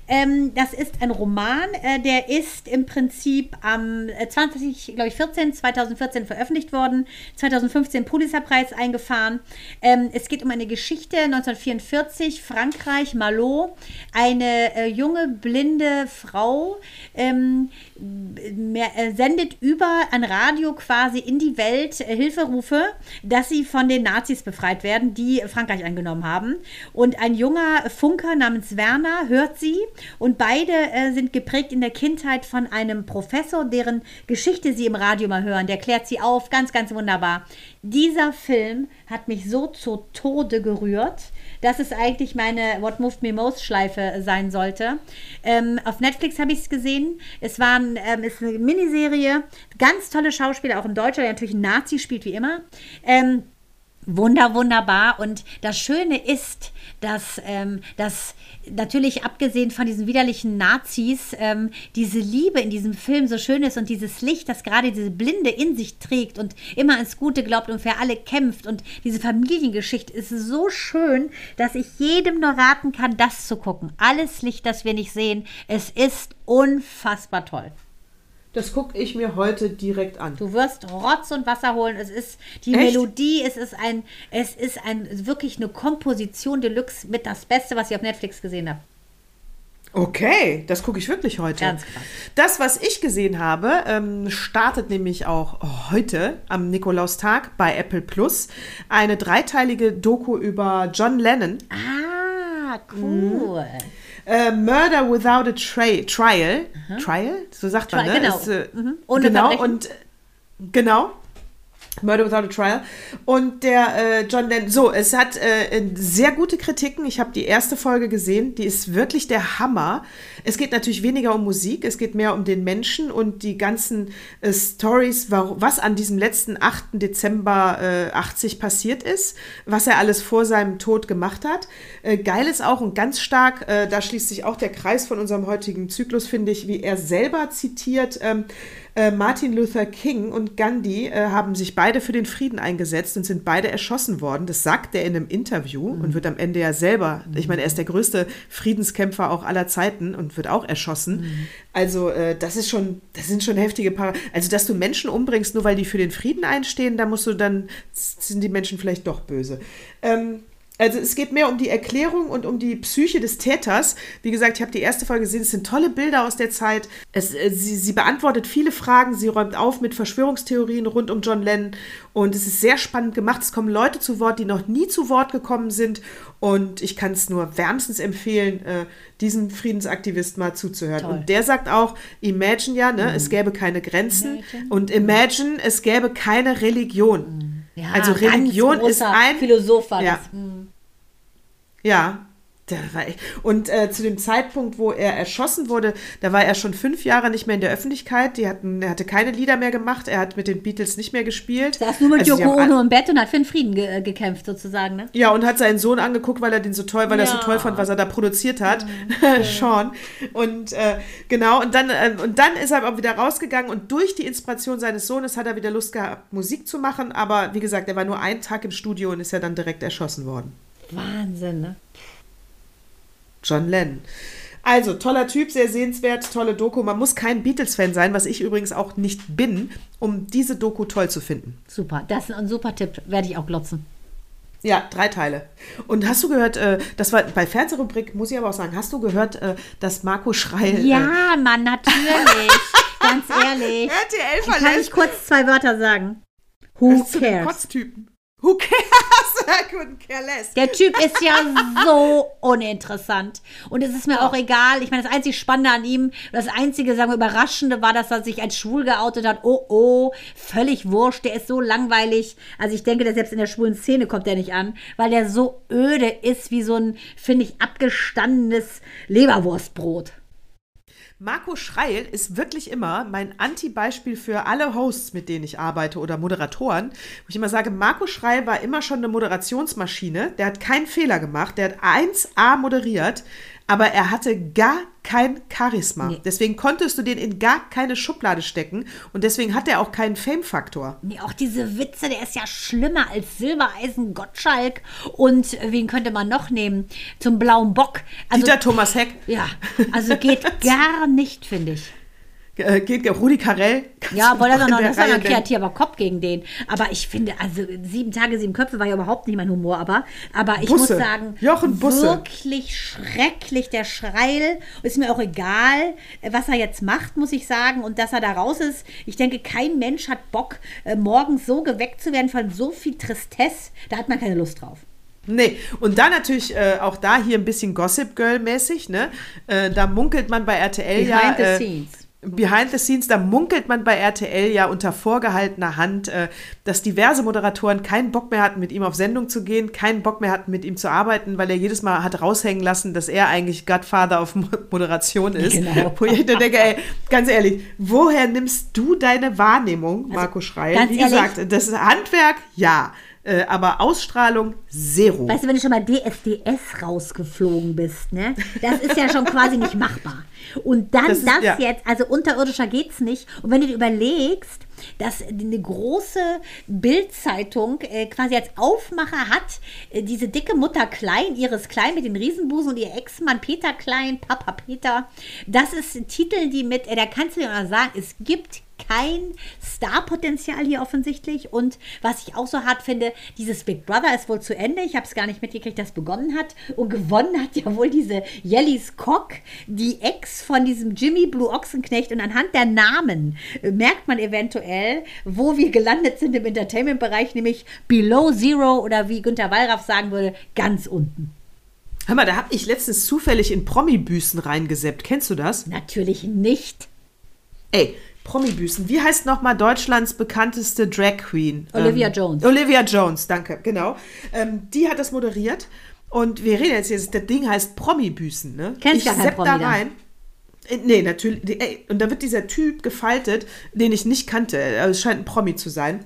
Ähm, das ist ein Roman, äh, der ist im Prinzip am äh, 20, glaube ich, 14, 2014 veröffentlicht worden, 2015 Pulitzerpreis eingefahren. Ähm, es geht um eine Geschichte 1944, Frankreich, Malo. Eine äh, junge, blinde Frau ähm, mehr, äh, sendet über ein Radio quasi in die Welt äh, Hilferufe, dass sie von den Nazis befreit werden, die Frankreich eingenommen haben. Und ein junger Funker namens Werner hört sie und beide äh, sind geprägt in der Kindheit von einem Professor, deren Geschichte sie im Radio mal hören. Der klärt sie auf, ganz, ganz wunderbar. Dieser Film hat mich so zu Tode gerührt, dass es eigentlich meine What Moved Me Most Schleife sein sollte. Ähm, auf Netflix habe ich es gesehen. Es war ein, ähm, ist eine Miniserie, ganz tolle Schauspieler, auch ein Deutscher, der natürlich einen Nazi spielt wie immer. Ähm, Wunder, wunderbar. Und das Schöne ist, dass, ähm, dass natürlich abgesehen von diesen widerlichen Nazis ähm, diese Liebe in diesem Film so schön ist und dieses Licht, das gerade diese Blinde in sich trägt und immer ans Gute glaubt und für alle kämpft. Und diese Familiengeschichte ist so schön, dass ich jedem nur raten kann, das zu gucken. Alles Licht, das wir nicht sehen. Es ist unfassbar toll. Das gucke ich mir heute direkt an. Du wirst Rotz und Wasser holen. Es ist die Echt? Melodie, es ist ein, es ist ein wirklich eine Komposition Deluxe mit das Beste, was ich auf Netflix gesehen habe. Okay, das gucke ich wirklich heute. Ganz krass. Das, was ich gesehen habe, ähm, startet nämlich auch heute am Nikolaustag bei Apple Plus. Eine dreiteilige Doku über John Lennon. Ah, cool. Äh, Murder Without a Tra Trial. Trial? So sagt man, Trial, ne? genau. Ist, äh, Mhm. Ohne genau, Verbrechen. und äh, genau. Murder Without a Trial. Und der äh, John Lennon, so, es hat äh, sehr gute Kritiken. Ich habe die erste Folge gesehen. Die ist wirklich der Hammer. Es geht natürlich weniger um Musik, es geht mehr um den Menschen und die ganzen äh, Stories, wa- was an diesem letzten 8. Dezember äh, 80 passiert ist, was er alles vor seinem Tod gemacht hat. Äh, geil ist auch und ganz stark, äh, da schließt sich auch der Kreis von unserem heutigen Zyklus, finde ich, wie er selber zitiert. Ähm, äh, Martin Luther King und Gandhi äh, haben sich beide für den Frieden eingesetzt und sind beide erschossen worden. Das sagt er in einem Interview und wird am Ende ja selber, ich meine, er ist der größte Friedenskämpfer auch aller Zeiten und wird auch erschossen. Also äh, das ist schon, das sind schon heftige Paar. Also dass du Menschen umbringst, nur weil die für den Frieden einstehen, da musst du dann, sind die Menschen vielleicht doch böse. Ähm, also es geht mehr um die Erklärung und um die Psyche des Täters. Wie gesagt, ich habe die erste Folge gesehen. Es sind tolle Bilder aus der Zeit. Es, äh, sie, sie beantwortet viele Fragen. Sie räumt auf mit Verschwörungstheorien rund um John Lennon. Und es ist sehr spannend gemacht. Es kommen Leute zu Wort, die noch nie zu Wort gekommen sind. Und ich kann es nur wärmstens empfehlen, äh, diesem Friedensaktivist mal zuzuhören. Toll. Und der sagt auch, Imagine ja, ne, es gäbe keine Grenzen. Imagine. Und Imagine, es gäbe keine Religion. Ja, also Religion ist ein Philosoph war Ja. das. Hm. Ja. Und äh, zu dem Zeitpunkt, wo er erschossen wurde, da war er schon fünf Jahre nicht mehr in der Öffentlichkeit. Die hatten, er hatte keine Lieder mehr gemacht. Er hat mit den Beatles nicht mehr gespielt. Saß nur mit Also, Yoko Ono im Bett und hat für den Frieden ge äh, gekämpft, sozusagen, ne? Ja, und hat seinen Sohn angeguckt, weil er den so toll, weil er so Ja. toll fand, was er da produziert hat. Sean. Und äh, genau, und dann, äh, und dann ist er aber wieder rausgegangen und durch die Inspiration seines Sohnes hat er wieder Lust gehabt, Musik zu machen. Aber wie gesagt, er war nur einen Tag im Studio und ist ja dann direkt erschossen worden. Wahnsinn, ne? John Lennon. Also, toller Typ, sehr sehenswert, tolle Doku. Man muss kein Beatles-Fan sein, was ich übrigens auch nicht bin, um diese Doku toll zu finden. Super. Das ist ein super Tipp. Werde ich auch glotzen. Ja, drei Teile. Und hast du gehört, äh, das war bei Fernsehrubrik, muss ich aber auch sagen, hast du gehört, äh, dass Marco Schreil. Äh, Ja, Mann, natürlich. Ganz ehrlich. RTL Kann ich verlässt. kurz zwei Wörter sagen? Who cares? Kotztypen. Who cares? Der Typ ist ja so uninteressant. Und es ist mir auch egal. Ich meine, das einzig Spannende an ihm, das einzige, sagen wir, Überraschende war, dass er sich als schwul geoutet hat. Oh, oh, völlig wurscht. Der ist so langweilig. Also ich denke, der selbst in der schwulen Szene kommt der nicht an, weil der so öde ist wie so ein, finde ich, abgestandenes Leberwurstbrot. Marco Schreil ist wirklich immer mein Anti-Beispiel für alle Hosts, mit denen ich arbeite oder Moderatoren. Wo ich immer sage, Marco Schreil war immer schon eine Moderationsmaschine. Der hat keinen Fehler gemacht. Der hat 1A moderiert, aber er hatte gar kein Charisma. Nee. Deswegen konntest du den in gar keine Schublade stecken und deswegen hat er auch keinen Fame-Faktor. Nee, auch diese Witze, der ist ja schlimmer als Silbereisen Gottschalk. Und äh, wen könnte man noch nehmen? Zum blauen Bock. Also, Dieter Thomas Heck, ja, also geht gar nicht, finde ich. Äh, geht Rudi Carell. Ja, aber das noch das war ein nennen. kreativer Kopf gegen den. Aber ich finde, also sieben Tage, sieben Köpfe war ja überhaupt nicht mein Humor. Aber, aber ich Busse. muss sagen, Jochen Busse. wirklich schrecklich der Schreil. Ist mir auch egal, was er jetzt macht, muss ich sagen. Und dass er da raus ist. Ich denke, kein Mensch hat Bock, äh, morgens so geweckt zu werden von so viel Tristesse. Da hat man keine Lust drauf. Nee, und dann natürlich äh, auch da hier ein bisschen Gossip Girl-mäßig, ne? Äh, da munkelt man bei RTL ja. Behind the äh, scenes. Behind the scenes, da munkelt man bei RTL ja unter vorgehaltener Hand, äh, dass diverse Moderatoren keinen Bock mehr hatten, mit ihm auf Sendung zu gehen, keinen Bock mehr hatten, mit ihm zu arbeiten, weil er jedes Mal hat raushängen lassen, dass er eigentlich Godfather auf Mo- Moderation ist. Genau. Wo ich dann denke, ey, ganz ehrlich, woher nimmst du deine Wahrnehmung, Marco Schreil? ganz Wie ehrlich- gesagt, das Handwerk, ja. Äh, aber Ausstrahlung, zero. Weißt du, wenn du schon mal DSDS rausgeflogen bist, ne? Das ist ja schon quasi nicht machbar. Und dann Das das, ist- ja. jetzt, also unterirdischer geht's nicht. Und wenn du dir überlegst, dass eine große Bildzeitung äh, quasi als Aufmacher hat, äh, diese dicke Mutter Klein, ihres Klein mit den Riesenbusen und ihr Ex-Mann Peter Klein, Papa Peter, das ist Titel, die mit, äh, da kannst du dir mal sagen, es gibt kein Starpotenzial hier offensichtlich. Und was ich auch so hart finde, dieses Big Brother ist wohl zu Ende. Ich habe es gar nicht mitgekriegt, dass es begonnen hat. Und gewonnen hat ja wohl diese Jellis Cock, die Ex von diesem Jimmy Blue Ochsenknecht. Und anhand der Namen äh, merkt man eventuell, wo wir gelandet sind im Entertainment-Bereich, nämlich Below Zero oder wie Günter Wallraff sagen würde, ganz unten. Hör mal, da habe ich letztens zufällig in Promi-Büßen reingeseppt. Kennst du das? Natürlich nicht. Ey, Promi-Büßen. Wie heißt nochmal Deutschlands bekannteste Drag Queen? Olivia ähm, Jones. Olivia Jones, danke, genau. Ähm, die hat das moderiert. Und wir reden jetzt, jetzt das Ding heißt Promi-Büßen, ne? Kennst ich gar sepp da. rein. Äh, Nee, natürlich. Ey, und da wird dieser Typ gefaltet, den ich nicht kannte. Also Es scheint ein Promi zu sein.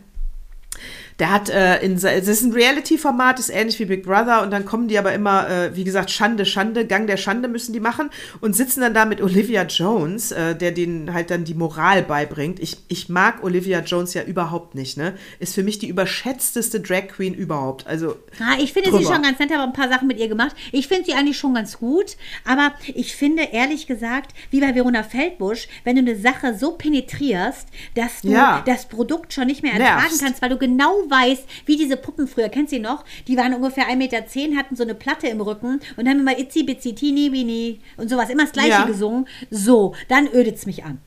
Der hat äh, in es ist ein Reality-Format, ist ähnlich wie Big Brother und dann kommen die aber immer, äh, wie gesagt, Schande, Schande, Gang der Schande müssen die machen und sitzen dann da mit Olivia Jones, äh, der denen halt dann die Moral beibringt. Ich, ich mag Olivia Jones ja überhaupt nicht, ne? Ist für mich die überschätzteste Drag Queen überhaupt. Also Ah, ich finde sie drüber. schon ganz nett, aber ein paar Sachen mit ihr gemacht. Ich finde sie eigentlich schon ganz gut, aber ich finde ehrlich gesagt, wie bei Verona Feldbusch, wenn du eine Sache so penetrierst, dass du Ja. das Produkt schon nicht mehr ertragen Nervst. kannst, weil du genau weißt, wie diese Puppen früher, kennst du sie noch? Die waren ungefähr 1,10 Meter, hatten so eine Platte im Rücken und haben immer Itzi Bitzi Tini Bini und sowas, immer das Gleiche Ja. gesungen. So, dann ödet's mich an.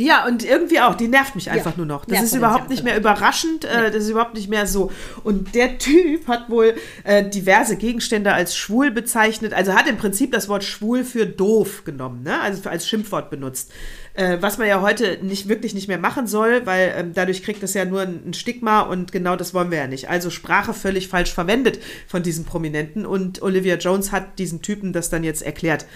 Ja, und irgendwie auch, die nervt mich einfach nur noch. Das ist überhaupt nicht mehr überraschend, äh, das ist überhaupt nicht mehr so. Und der Typ hat wohl äh, diverse Gegenstände als schwul bezeichnet, also hat im Prinzip das Wort schwul für doof genommen, ne? also für- als Schimpfwort benutzt. Äh, was man ja heute nicht wirklich nicht mehr machen soll, weil ähm, dadurch kriegt das ja nur ein, ein Stigma und genau das wollen wir ja nicht. Also Sprache völlig falsch verwendet von diesem Prominenten und Olivia Jones hat diesen Typen das dann jetzt erklärt.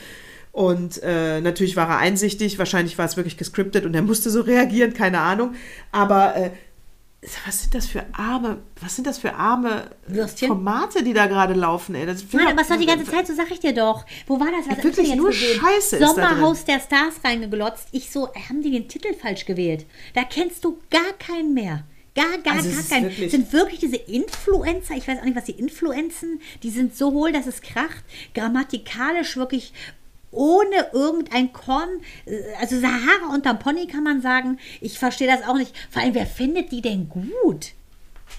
Und äh, natürlich war er einsichtig, wahrscheinlich war es wirklich gescriptet und er musste so reagieren, keine Ahnung. Aber äh, was sind das für arme, was sind das für arme Würstchen? Formate, die da gerade laufen, ey? Das Nein, aber es war die ganze Zeit, so sag ich dir doch. Wo war das? Was ich wirklich nur gesehen? Scheiße Sommerhaus der Stars reingeglotzt. Ich so, äh, haben die den Titel falsch gewählt? Da kennst du gar keinen mehr. Gar, gar, Also gar keinen. wirklich- Sind wirklich diese Influencer, ich weiß auch nicht, was die Influenzen, die sind so hohl, dass es kracht. Grammatikalisch wirklich ohne irgendein Korn, äh, also Sahara unterm Pony kann man sagen. Ich verstehe das auch nicht. Vor allem, wer findet die denn gut?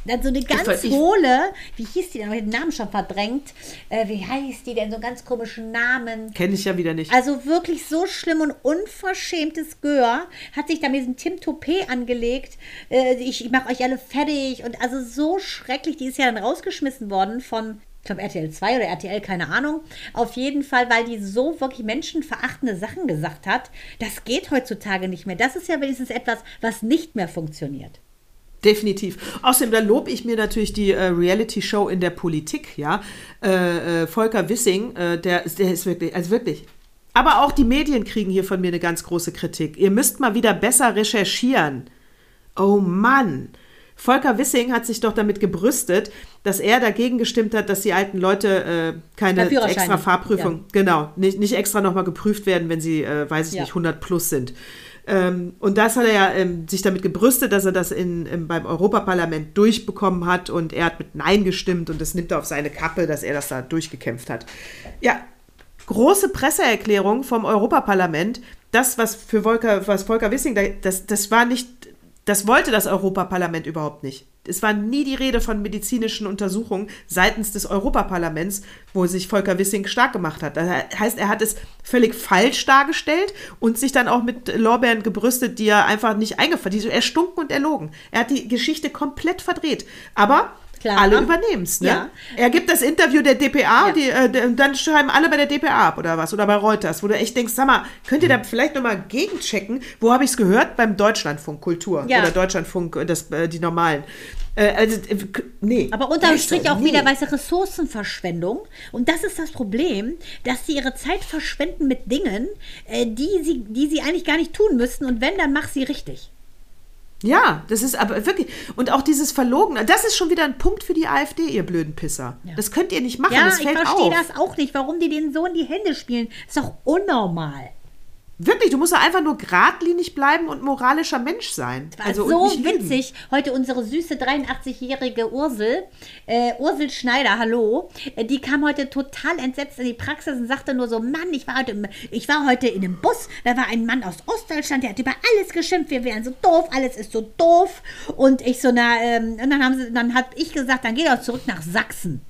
Dann so eine ganz hohle, wie hieß die denn? Ich den Namen schon verdrängt. Äh, wie heißt die denn? So einen ganz komischen Namen. Kenne ich ja wieder nicht. Also wirklich so schlimm und unverschämtes Gehör. Hat sich da mit diesem Tim Toupet angelegt. Äh, ich ich mache euch alle fertig. Und also so schrecklich. Die ist ja dann rausgeschmissen worden von, ich glaube, RTL 2 oder RTL, keine Ahnung. Auf jeden Fall, weil die so wirklich menschenverachtende Sachen gesagt hat. Das geht heutzutage nicht mehr. Das ist ja wenigstens etwas, was nicht mehr funktioniert. Definitiv. Außerdem, da lobe ich mir natürlich die äh, Reality-Show in der Politik, ja. Äh, äh, Volker Wissing, äh, der, der ist wirklich, also wirklich. Aber auch die Medien kriegen hier von mir eine ganz große Kritik. Ihr müsst mal wieder besser recherchieren. Oh Mann. Volker Wissing hat sich doch damit gebrüstet, dass er dagegen gestimmt hat, dass die alten Leute äh, keine extra Fahrprüfung, genau, nicht, nicht extra nochmal geprüft werden, wenn sie, äh, weiß ich Ja. nicht, 100 plus sind. Ähm, und das hat er ja ähm, sich damit gebrüstet, dass er das in, im, beim Europaparlament durchbekommen hat und er hat mit Nein gestimmt und das nimmt er auf seine Kappe, dass er das da durchgekämpft hat. Ja, große Presseerklärung vom Europaparlament. Das, was für Volker, was Volker Wissing, da- das, das war nicht, das wollte das Europaparlament überhaupt nicht. Es war nie die Rede von medizinischen Untersuchungen seitens des Europaparlaments, wo sich Volker Wissing stark gemacht hat. Das heißt, er hat es völlig falsch dargestellt und sich dann auch mit Lorbeeren gebrüstet, die er einfach nicht eingefallen hat. Er stunken und erlogen. Er hat die Geschichte komplett verdreht. Aber Klar. alle übernehmen es. Ne? Ja. Er gibt das Interview der DPA, Ja. die, äh, dann schreiben alle bei der DPA ab oder was oder bei Reuters, wo du echt denkst, sag mal, könnt ihr da vielleicht nochmal gegenchecken? Wo habe ich es gehört? Beim Deutschlandfunk Kultur Ja. oder Deutschlandfunk, äh, das, äh, die normalen. Äh, also, äh, nee. Aber unterm Strich auch nee. wieder, weißt du, Ressourcenverschwendung. Und das ist das Problem, dass sie ihre Zeit verschwenden mit Dingen, äh, die, sie, die sie eigentlich gar nicht tun müssten. Und wenn, dann mach sie richtig. Ja, das ist aber wirklich. Und auch dieses Verlogen, das ist schon wieder ein Punkt für die AfD, ihr blöden Pisser. Das könnt ihr nicht machen, Ja, das ich verstehe auf. das auch nicht, warum die denen so in die Hände spielen. Ist doch unnormal. Wirklich, du musst doch einfach nur geradlinig bleiben und moralischer Mensch sein. Also, so witzig. Heute unsere süße 83-jährige Ursel, äh, Ursel Schneider, hallo, äh, die kam heute total entsetzt in die Praxis und sagte nur so, Mann, ich war heute, im, ich war heute in einem Bus, da war ein Mann aus Ostdeutschland, der hat über alles geschimpft, wir wären so doof, alles ist so doof. Und ich so, na, ähm, und dann haben sie, dann hat ich gesagt, dann geh doch zurück nach Sachsen.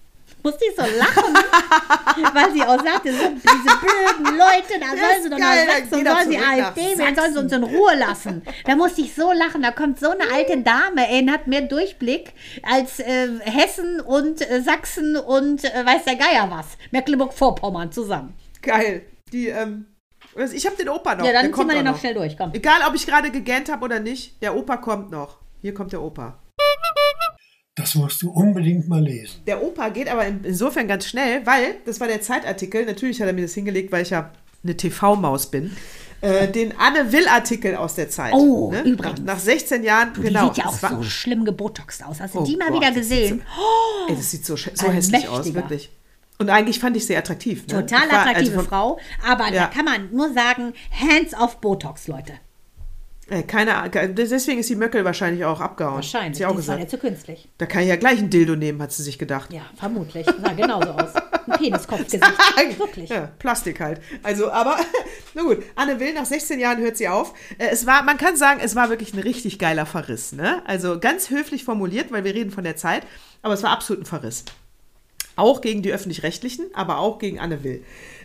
Musste ich so lachen, weil sie auch sagte, so, diese blöden Leute, da sollen sie doch geil, nach Sachsen, sollen sie AfD wählen, sollen sie uns in Ruhe lassen. Da musste ich so lachen. Da kommt so eine alte Dame, ey, hat mehr Durchblick als äh, Hessen und äh, Sachsen und äh, weiß der Geier was. Mecklenburg-Vorpommern zusammen. Geil. Die, ähm, ich habe den Opa noch. Ja, dann ziehen kommt wir den noch schnell durch, komm. Egal, ob ich gerade gegähnt habe oder nicht, der Opa kommt noch. Hier kommt der Opa. Das musst du unbedingt mal lesen. Der Opa geht aber in- insofern ganz schnell, weil, das war der Zeitartikel, natürlich hat er mir das hingelegt, weil ich ja eine TV-Maus bin, äh, den Anne Will-Artikel aus der Zeit. Oh, ne? übrigens. Nach, nach 16 Jahren, Die genau. sieht ja auch so schlimm gebotoxt aus. Hast du Oh die mal Gott, wieder das sieht gesehen? Ey, das sieht so, so hässlich aus, mächtiger. wirklich. Und eigentlich fand ich sie attraktiv. Ne? Total war- attraktive also von- Frau. Aber Ja. da kann man nur sagen, hands off Botox, Leute. Äh, keine Ahnung, deswegen ist die Möckel wahrscheinlich auch abgehauen. Wahrscheinlich. sie auch Die ist ja gesagt. nicht zu künstlich. Da kann ich ja gleich ein Dildo nehmen, hat sie sich gedacht. Ja, vermutlich. Sah genauso aus. Ein Peniskopfgesicht. Wirklich. Ja, Plastik halt. Also, aber, na gut, Anne Will, nach 16 Jahren hört sie auf. Äh, Es war, man kann sagen, es war wirklich ein richtig geiler Verriss, ne? Also ganz höflich formuliert, weil wir reden von der Zeit, aber es war absolut ein Verriss. Auch gegen die Öffentlich-Rechtlichen, aber auch gegen Anne Will.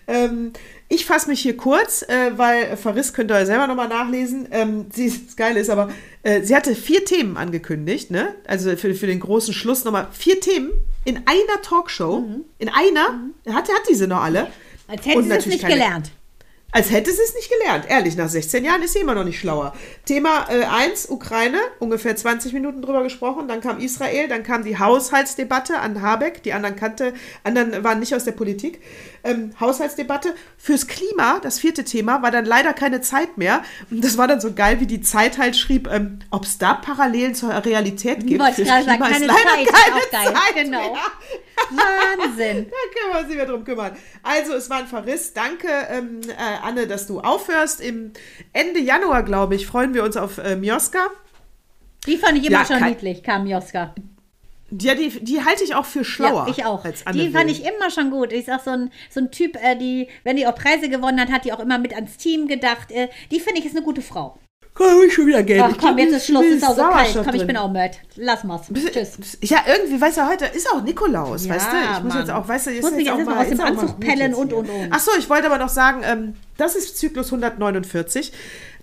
Ähm, ich fasse mich hier kurz, äh, weil Verriss könnt ihr selber nochmal nachlesen. Ähm, sie, das Geile ist aber, äh, sie hatte vier Themen angekündigt, ne? Also für, für den großen Schluss nochmal vier Themen in einer Talkshow. In einer, hat, hat diese noch alle. Als hätte Und sie es nicht keine- gelernt. Als hätte sie es nicht gelernt. Ehrlich, nach 16 Jahren ist sie immer noch nicht schlauer. Thema 1, Ukraine, ungefähr 20 Minuten drüber gesprochen. Dann kam Israel, dann kam die Haushaltsdebatte an Habeck. Die anderen kannte, anderen waren nicht aus der Politik. Ähm, Haushaltsdebatte. Fürs Klima, das vierte Thema, war dann leider keine Zeit mehr. Und das war dann so geil, wie die Zeit halt schrieb, ähm, ob es da Parallelen zur Realität gibt. Wollte ich Fürs gerade sagen, Klima ist keine leider Zeit, keine auch geil. Zeit Genau. mehr. Wahnsinn. Da können wir uns nicht mehr drum kümmern. Also, es war ein Verriss. Danke, ähm, äh, Anne, dass du aufhörst. Im Ende Januar, glaube ich, freuen wir uns auf äh, Mioska. Die fand ich immer Ja, schon niedlich, kam Joska. Ja, die, die halte ich auch für schlauer. Ja, ich auch. Als Anne Die fand ich immer schon gut. Ich sag, so ein, so ein Typ, äh, die, wenn die auch Preise gewonnen hat, hat die auch immer mit ans Team gedacht. Äh, die finde ich ist eine gute Frau. Komm, ich schon wieder Geld. Ach komm, jetzt ist Schluss, ist auch so kalt. Komm, ich bin auch müde. Lass mal's. Tschüss. Ja, irgendwie, weißt du, heute ist auch Nikolaus, Ja, weißt du? Ich muss Mann. jetzt auch, weißt du, Ich muss mich jetzt erstmal aus dem auch mal Anzug pellen jetzt und, und, und. Ach so, ich wollte aber noch sagen, ähm, das ist Zyklus 149.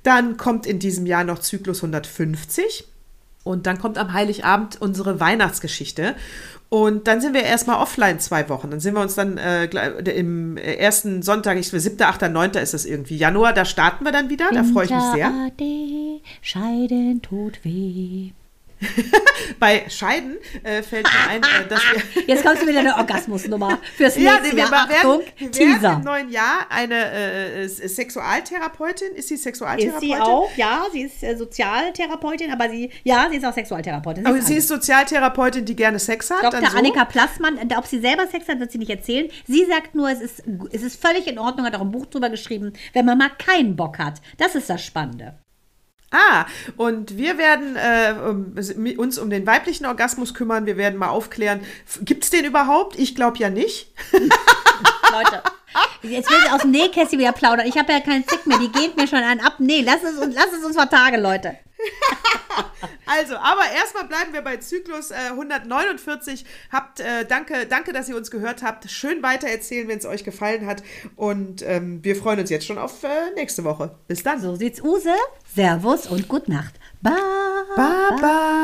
Dann kommt in diesem Jahr noch Zyklus 150. Und dann kommt am Heiligabend unsere Weihnachtsgeschichte. Und dann sind wir erstmal offline zwei Wochen. Dann sind wir uns dann äh, gleich- im ersten Sonntag, ich 7., 8., 9. ist das irgendwie. Januar, da starten wir dann wieder. Da freue ich mich sehr. Ade, Scheiden tut weh. Bei Scheiden äh, fällt mir ein, äh, dass wir. Jetzt kommst du wieder eine Orgasmusnummer fürs Ja, nächste wir Jahr. werden, Achtung, wir werden im Teaser. neuen Jahr eine äh, äh, Sexualtherapeutin. Ist sie Ist Sexualtherapeutin? sie auch? Ja, sie ist äh, Sozialtherapeutin, aber sie, ja, sie ist auch Sexualtherapeutin. Aber ist sie ist Sozialtherapeutin, die gerne Sex hat. Dr. so. Annika Plassmann, äh, ob sie selber Sex hat, wird sie nicht erzählen. Sie sagt nur, es ist, es ist völlig in Ordnung, hat auch ein Buch drüber geschrieben, wenn man mal keinen Bock hat. Das ist das Spannende. Ah, und wir werden äh, uns um den weiblichen Orgasmus kümmern. Wir werden mal aufklären, gibt es den überhaupt? Ich glaube ja nicht. Leute, jetzt will sie aus dem Nähkästchen wieder plaudern. Ich habe ja keinen Zick mehr, die geht mir schon einen ab. Nee, lass es uns, lass es uns vertagen, Leute. Also, aber erstmal bleiben wir bei Zyklus äh, 149. Habt, äh, danke, danke, dass ihr uns gehört habt. Schön weitererzählen, wenn es euch gefallen hat. Und ähm, wir freuen uns jetzt schon auf äh, nächste Woche. Bis dann. So sieht's Use. Servus und Gute Nacht. Bye. Baba.